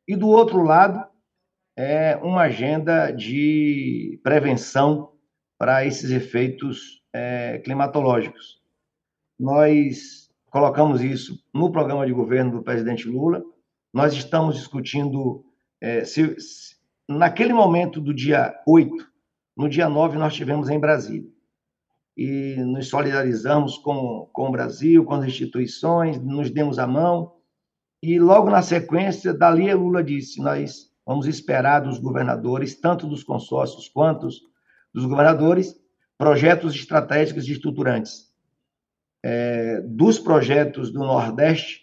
e do outro lado, é uma agenda de prevenção para esses efeitos é, climatológicos. Nós colocamos isso no programa de governo do presidente Lula, nós estamos discutindo, é, se, se, naquele momento do dia 8, no dia 9, nós estivemos em Brasília. E nos solidarizamos com, com o Brasil, com as instituições, nos demos a mão. E logo na sequência, dali Lula disse: Nós vamos esperar dos governadores, tanto dos consórcios quanto dos governadores, projetos estratégicos e estruturantes. É, dos projetos do Nordeste,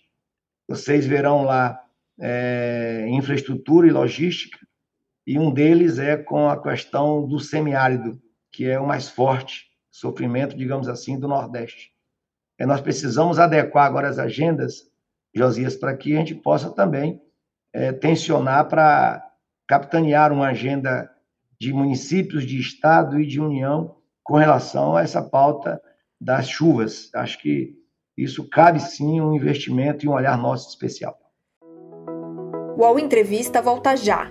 vocês verão lá é, infraestrutura e logística, e um deles é com a questão do semiárido, que é o mais forte sofrimento, digamos assim, do Nordeste. E nós precisamos adequar agora as agendas, Josias, para que a gente possa também é, tensionar para capitanear uma agenda de municípios, de Estado e de União com relação a essa pauta das chuvas. Acho que isso cabe sim um investimento e um olhar nosso especial. O UOL Entrevista volta já.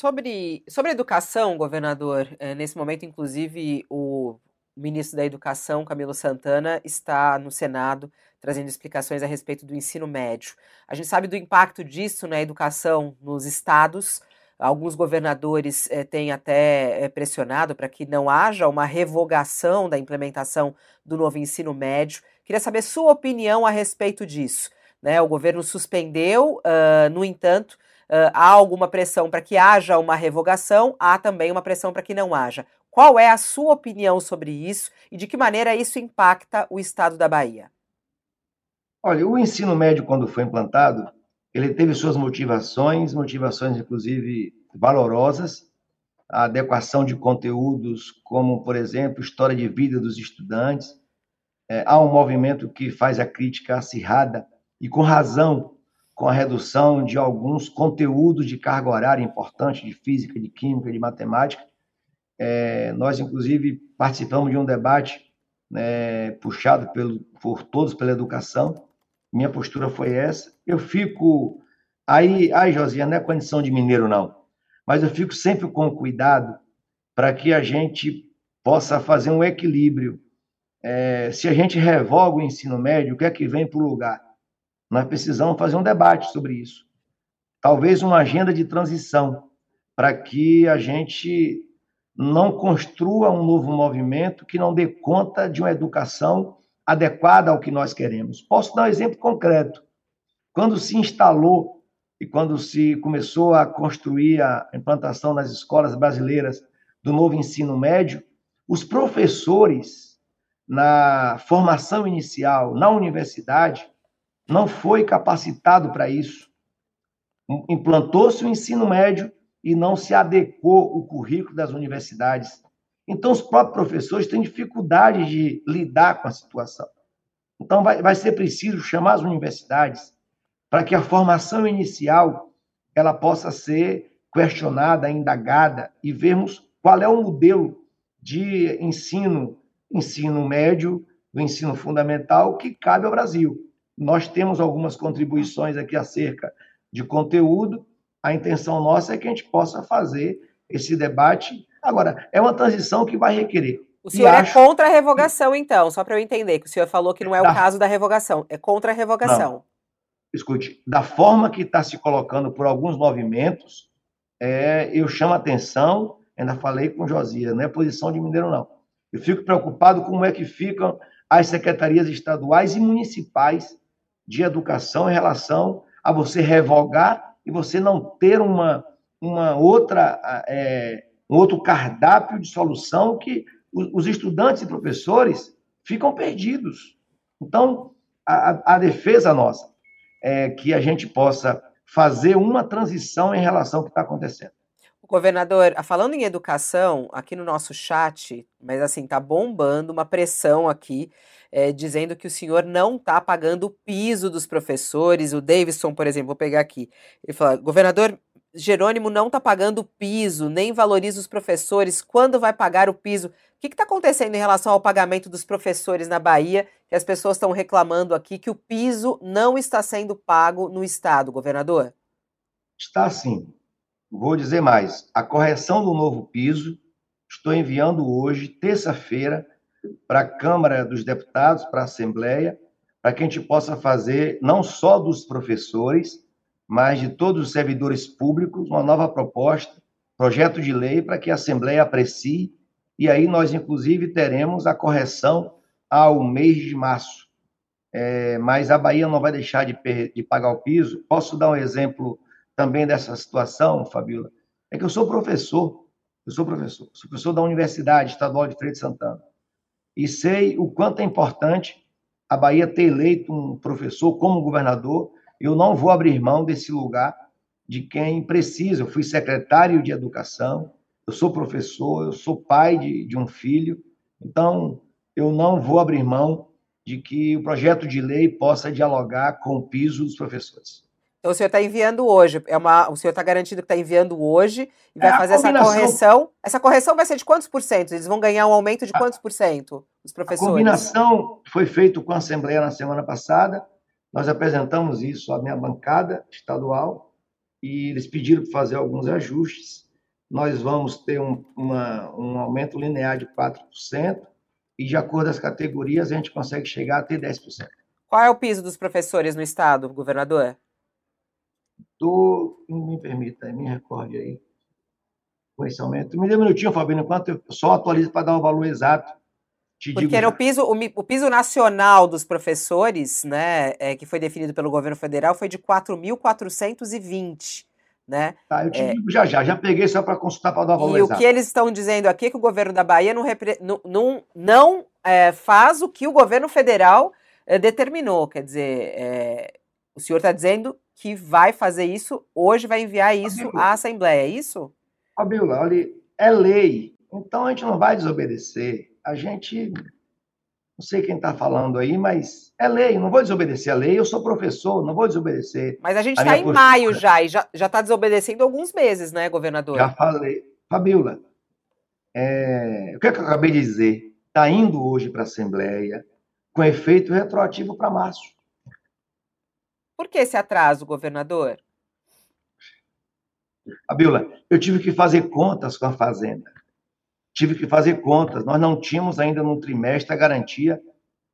Sobre, sobre educação, governador, é, nesse momento, inclusive, o ministro da Educação, Camilo Santana, está no Senado trazendo explicações a respeito do ensino médio. A gente sabe do impacto disso na educação nos estados. Alguns governadores eh, têm até eh, pressionado para que não haja uma revogação da implementação do novo ensino médio. Queria saber sua opinião a respeito disso. Né? O governo suspendeu, uh, no entanto, Uh, há alguma pressão para que haja uma revogação, há também uma pressão para que não haja. Qual é a sua opinião sobre isso e de que maneira isso impacta o estado da Bahia? Olha, o ensino médio, quando foi implantado, ele teve suas motivações, motivações inclusive valorosas, a adequação de conteúdos, como, por exemplo, história de vida dos estudantes. É, há um movimento que faz a crítica acirrada, e com razão, com a redução de alguns conteúdos de carga horária importante de física, de química, de matemática. É, nós, inclusive, participamos de um debate né, puxado pelo, por todos pela educação. Minha postura foi essa. Eu fico. Aí, ai, Josinha, não é condição de mineiro, não. Mas eu fico sempre com cuidado para que a gente possa fazer um equilíbrio. É, se a gente revoga o ensino médio, o que é que vem para o lugar? Nós precisamos fazer um debate sobre isso. Talvez uma agenda de transição, para que a gente não construa um novo movimento que não dê conta de uma educação adequada ao que nós queremos. Posso dar um exemplo concreto. Quando se instalou e quando se começou a construir a implantação nas escolas brasileiras do novo ensino médio, os professores na formação inicial na universidade não foi capacitado para isso. Implantou-se o ensino médio e não se adequou o currículo das universidades. Então, os próprios professores têm dificuldade de lidar com a situação. Então, vai, vai ser preciso chamar as universidades para que a formação inicial ela possa ser questionada, indagada e vermos qual é o modelo de ensino, ensino médio, do ensino fundamental que cabe ao Brasil. Nós temos algumas contribuições aqui acerca de conteúdo. A intenção nossa é que a gente possa fazer esse debate. Agora, é uma transição que vai requerer. O senhor é contra a revogação, então, só para eu entender, que o senhor falou que não é o da... caso da revogação, é contra a revogação. Não. Escute, da forma que está se colocando por alguns movimentos, é, eu chamo a atenção, ainda falei com Josias, não é posição de mineiro, não. Eu fico preocupado como é que ficam as secretarias estaduais e municipais de educação em relação a você revogar e você não ter uma, uma outra, é, um outro cardápio de solução que os estudantes e professores ficam perdidos. Então, a, a defesa nossa é que a gente possa fazer uma transição em relação ao que está acontecendo. Governador, falando em educação, aqui no nosso chat, mas assim, tá bombando uma pressão aqui, é, dizendo que o senhor não está pagando o piso dos professores. O Davidson, por exemplo, vou pegar aqui. Ele fala: governador Jerônimo não está pagando o piso, nem valoriza os professores. Quando vai pagar o piso? O que está acontecendo em relação ao pagamento dos professores na Bahia? Que as pessoas estão reclamando aqui que o piso não está sendo pago no Estado, governador? Está sim. Vou dizer mais: a correção do novo piso, estou enviando hoje, terça-feira, para a Câmara dos Deputados, para a Assembleia, para que a gente possa fazer, não só dos professores, mas de todos os servidores públicos, uma nova proposta, projeto de lei, para que a Assembleia aprecie, e aí nós, inclusive, teremos a correção ao mês de março. É, mas a Bahia não vai deixar de, de pagar o piso. Posso dar um exemplo também dessa situação, Fabíola, é que eu sou professor, eu sou professor, sou professor da Universidade Estadual de Feira de Santana, e sei o quanto é importante a Bahia ter eleito um professor como governador, eu não vou abrir mão desse lugar de quem precisa. Eu fui secretário de Educação, eu sou professor, eu sou pai de, de um filho, então eu não vou abrir mão de que o projeto de lei possa dialogar com o piso dos professores. Então o senhor está enviando hoje, é uma, o senhor está garantindo que está enviando hoje e vai é fazer essa correção. Essa correção vai ser de quantos por cento? Eles vão ganhar um aumento de quantos por cento, os professores? A combinação foi feita com a Assembleia na semana passada. Nós apresentamos isso à minha bancada estadual e eles pediram para fazer alguns ajustes. Nós vamos ter um, uma, um aumento linear de 4% e, de acordo com as categorias, a gente consegue chegar a ter 10%. Qual é o piso dos professores no estado, governador? Do. Me permita, me recorde aí. Com esse aumento. Me dê um minutinho, Fabinho, enquanto eu só atualizo para dar o valor exato. Te Porque era o piso, o, o, piso nacional dos professores, né, é, que foi definido pelo governo federal, foi de 4.420. Né? Tá, eu te é, digo já já, já peguei só para consultar para dar o valor E exato. o que eles estão dizendo aqui é que o governo da Bahia não, não, não, não é, faz o que o governo federal é, determinou. Quer dizer, é, o senhor está dizendo que vai fazer isso, hoje vai enviar isso Fabiola, à Assembleia, é isso? Fabiola, olha, é lei, então a gente não vai desobedecer. A gente, não sei quem está falando aí, mas é lei, não vou desobedecer a lei, eu sou professor, não vou desobedecer. Mas a gente está em postura. maio já, e já está desobedecendo alguns meses, né, governador? Já falei. Fabiola, é, o que, é que eu acabei de dizer? Está indo hoje para a Assembleia com efeito retroativo para março. Por que esse atraso, governador? Abila, eu tive que fazer contas com a Fazenda. Tive que fazer contas. Nós não tínhamos ainda no trimestre a garantia,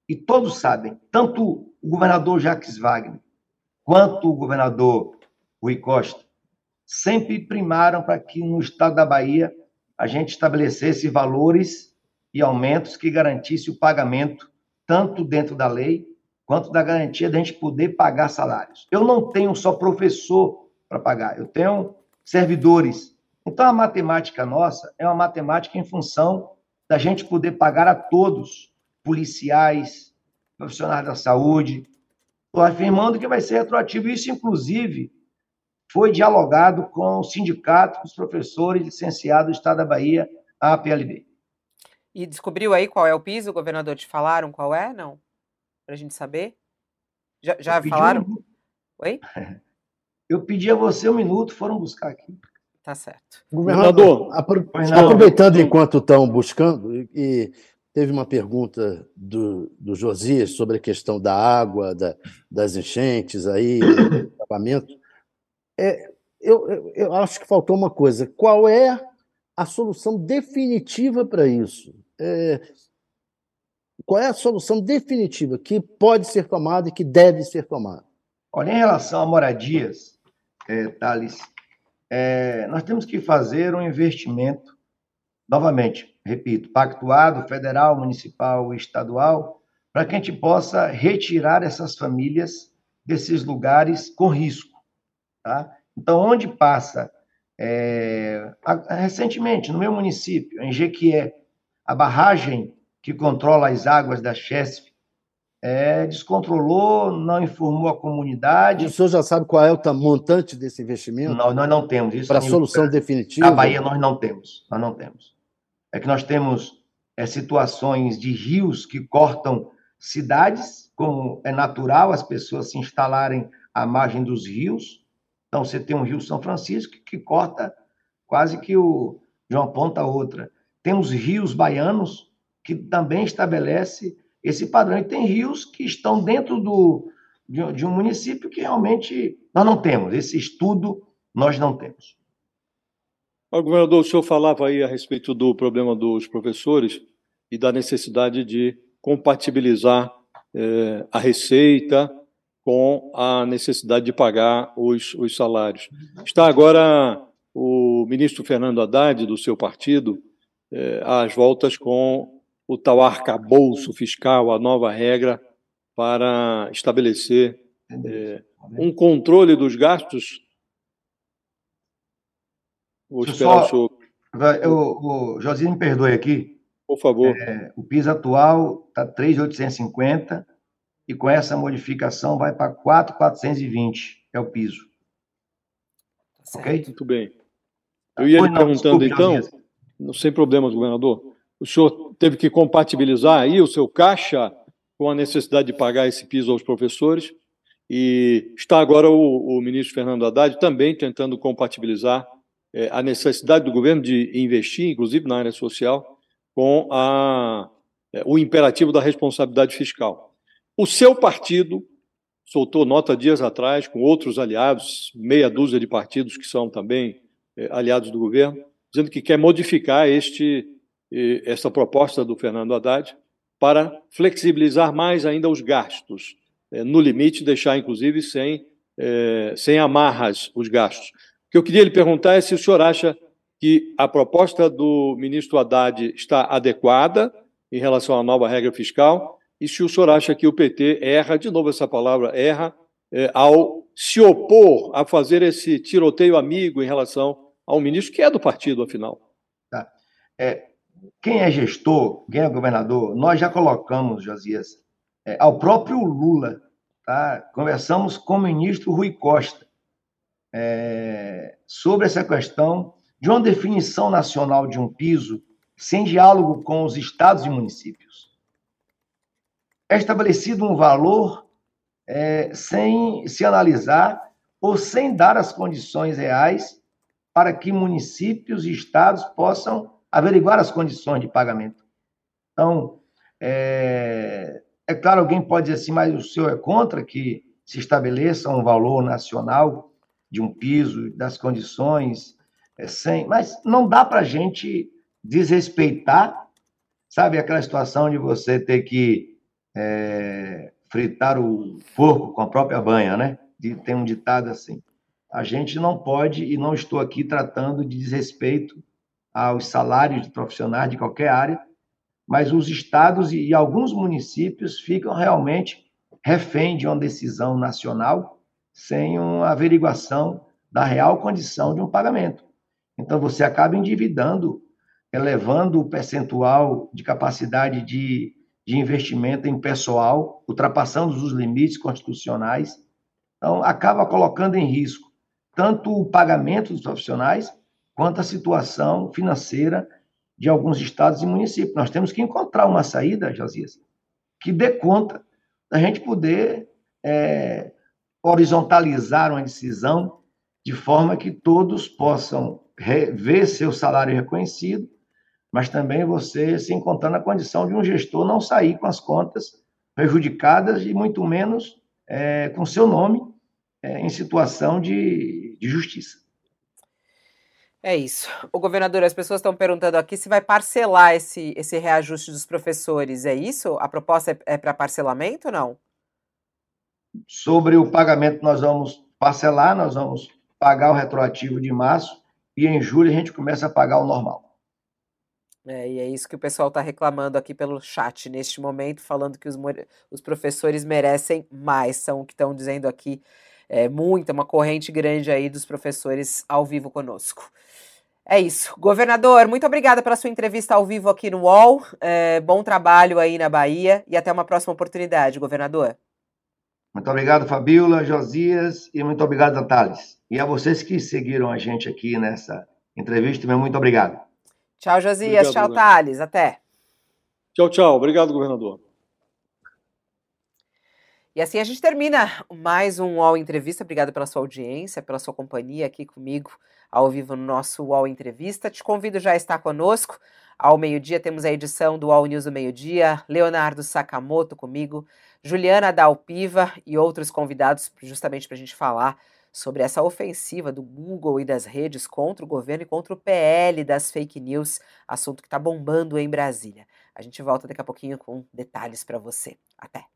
e todos sabem, tanto o governador Jacques Wagner quanto o governador Rui Costa sempre primaram para que no estado da Bahia a gente estabelecesse valores e aumentos que garantisse o pagamento tanto dentro da lei quanto da garantia de a gente poder pagar salários. Eu não tenho só professor para pagar, eu tenho servidores. Então, a matemática nossa é uma matemática em função da gente poder pagar a todos, policiais, profissionais da saúde. Estou afirmando que vai ser retroativo. Isso, inclusive, foi dialogado com o Sindicato dos Professores Licenciados do Estado da Bahia, a APLB. E descobriu aí qual é o piso, governador? Te falaram qual é? Não? Para a gente saber? Já, já falaram? Um... Oi? Eu pedi a você um minuto, foram buscar aqui. Tá certo. Governador, apro... aproveitando enquanto estão buscando, e teve uma pergunta do, do Josias sobre a questão da água, da, das enchentes aí, do acabamento. É, eu, eu, eu acho que faltou uma coisa. Qual é a solução definitiva para isso? É, qual é a solução definitiva que pode ser tomada e que deve ser tomada? Olha, em relação a moradias, é, Thales, é, nós temos que fazer um investimento, novamente, repito, pactuado, federal, municipal e estadual, para que a gente possa retirar essas famílias desses lugares com risco. Tá? Então, onde passa, é, recentemente, no meu município, em Jequié, a barragem que controla as águas da Chesf é, descontrolou, não informou a comunidade. E o senhor já sabe qual é o montante desse investimento? Não, nós não temos isso. Para a solução definitiva? Na Bahia nós não temos, nós não temos. É que nós temos é, situações de rios que cortam cidades, como é natural as pessoas se instalarem à margem dos rios. Então, você tem um rio São Francisco que corta quase que o, de uma ponta a outra. Temos rios baianos que também estabelece esse padrão. E tem rios que estão dentro do, de, de um município que realmente nós não temos. Esse estudo nós não temos. O governador, o senhor falava aí a respeito do problema dos professores e da necessidade de compatibilizar eh, a receita com a necessidade de pagar os, os salários. Está agora o ministro Fernando Haddad, do seu partido, eh, às voltas com o tal arcabouço fiscal, a nova regra para estabelecer eh, um controle dos gastos Vou esperar só, o senhor. O, o Josinho me perdoe aqui. Por favor. É, o piso atual está 3,850 e com essa modificação vai para 4,420, é o piso. Tá ok? Muito bem. Eu ia lhe perguntando, então, não, sem problemas, governador, o senhor teve que compatibilizar aí o seu caixa com a necessidade de pagar esse piso aos professores e está agora o, o ministro Fernando Haddad também tentando compatibilizar é, a necessidade do governo de investir, inclusive na área social, com a, é, o imperativo da responsabilidade fiscal. O seu partido soltou nota dias atrás, com outros aliados, meia dúzia de partidos que são também é, aliados do governo, dizendo que quer modificar este, essa proposta do Fernando Haddad para flexibilizar mais ainda os gastos, no limite, deixar inclusive sem, sem amarras os gastos que eu queria lhe perguntar é se o senhor acha que a proposta do ministro Haddad está adequada em relação à nova regra fiscal e se o senhor acha que o PT erra, de novo essa palavra, erra, é, ao se opor a fazer esse tiroteio amigo em relação ao ministro, que é do partido, afinal. Tá. É, quem é gestor, quem é governador, nós já colocamos, Josias, é, ao próprio Lula, tá? conversamos com o ministro Rui Costa, é, sobre essa questão de uma definição nacional de um piso sem diálogo com os estados e municípios. É estabelecido um valor é, sem se analisar ou sem dar as condições reais para que municípios e estados possam averiguar as condições de pagamento. Então, é, é claro, alguém pode dizer assim, mas o senhor é contra que se estabeleça um valor nacional de um piso, das condições, é, sem, mas não dá para a gente desrespeitar, sabe, aquela situação de você ter que é, fritar o porco com a própria banha, né? De, tem um ditado assim. A gente não pode, e não estou aqui tratando de desrespeito aos salários de profissionais de qualquer área, mas os estados e, alguns municípios ficam realmente refém de uma decisão nacional sem uma averiguação da real condição de um pagamento. Então, você acaba endividando, elevando o percentual de capacidade de, de investimento em pessoal, ultrapassando os limites constitucionais. Então, acaba colocando em risco tanto o pagamento dos profissionais, quanto a situação financeira de alguns estados e municípios. Nós temos que encontrar uma saída, Josias, que dê conta da gente poder é, horizontalizar uma decisão de forma que todos possam ver seu salário reconhecido, mas também você se encontrar na condição de um gestor não sair com as contas prejudicadas e muito menos é, com seu nome é, em situação de, de justiça. É isso. O governador, as pessoas estão perguntando aqui se vai parcelar esse, esse reajuste dos professores. É isso? A proposta é, é para parcelamento ou não? Sobre o pagamento, nós vamos parcelar, nós vamos pagar o retroativo de março e em julho a gente começa a pagar o normal. É, e é isso que o pessoal está reclamando aqui pelo chat neste momento, falando que os, os professores merecem mais, são o que estão dizendo aqui. É, muita, uma corrente grande aí dos professores ao vivo conosco. É isso. Governador, muito obrigada pela sua entrevista ao vivo aqui no UOL. É, bom trabalho aí na Bahia e até uma próxima oportunidade, governador. Muito obrigado, Fabiola, Josias, e muito obrigado, Thales. E a vocês que seguiram a gente aqui nessa entrevista, muito obrigado. Tchau, Josias. Obrigado, tchau, Thales. Até. Tchau, tchau. Obrigado, governador. E assim a gente termina mais um UOL Entrevista. Obrigado pela sua audiência, pela sua companhia aqui comigo ao vivo no nosso UOL Entrevista. Te convido já a estar conosco. Ao meio-dia temos a edição do UOL News do meio-dia, Leonardo Sakamoto comigo, Juliana Dalpiva e outros convidados justamente para a gente falar sobre essa ofensiva do Google e das redes contra o governo e contra o PL das fake news, assunto que está bombando em Brasília. A gente volta daqui a pouquinho com detalhes para você. Até!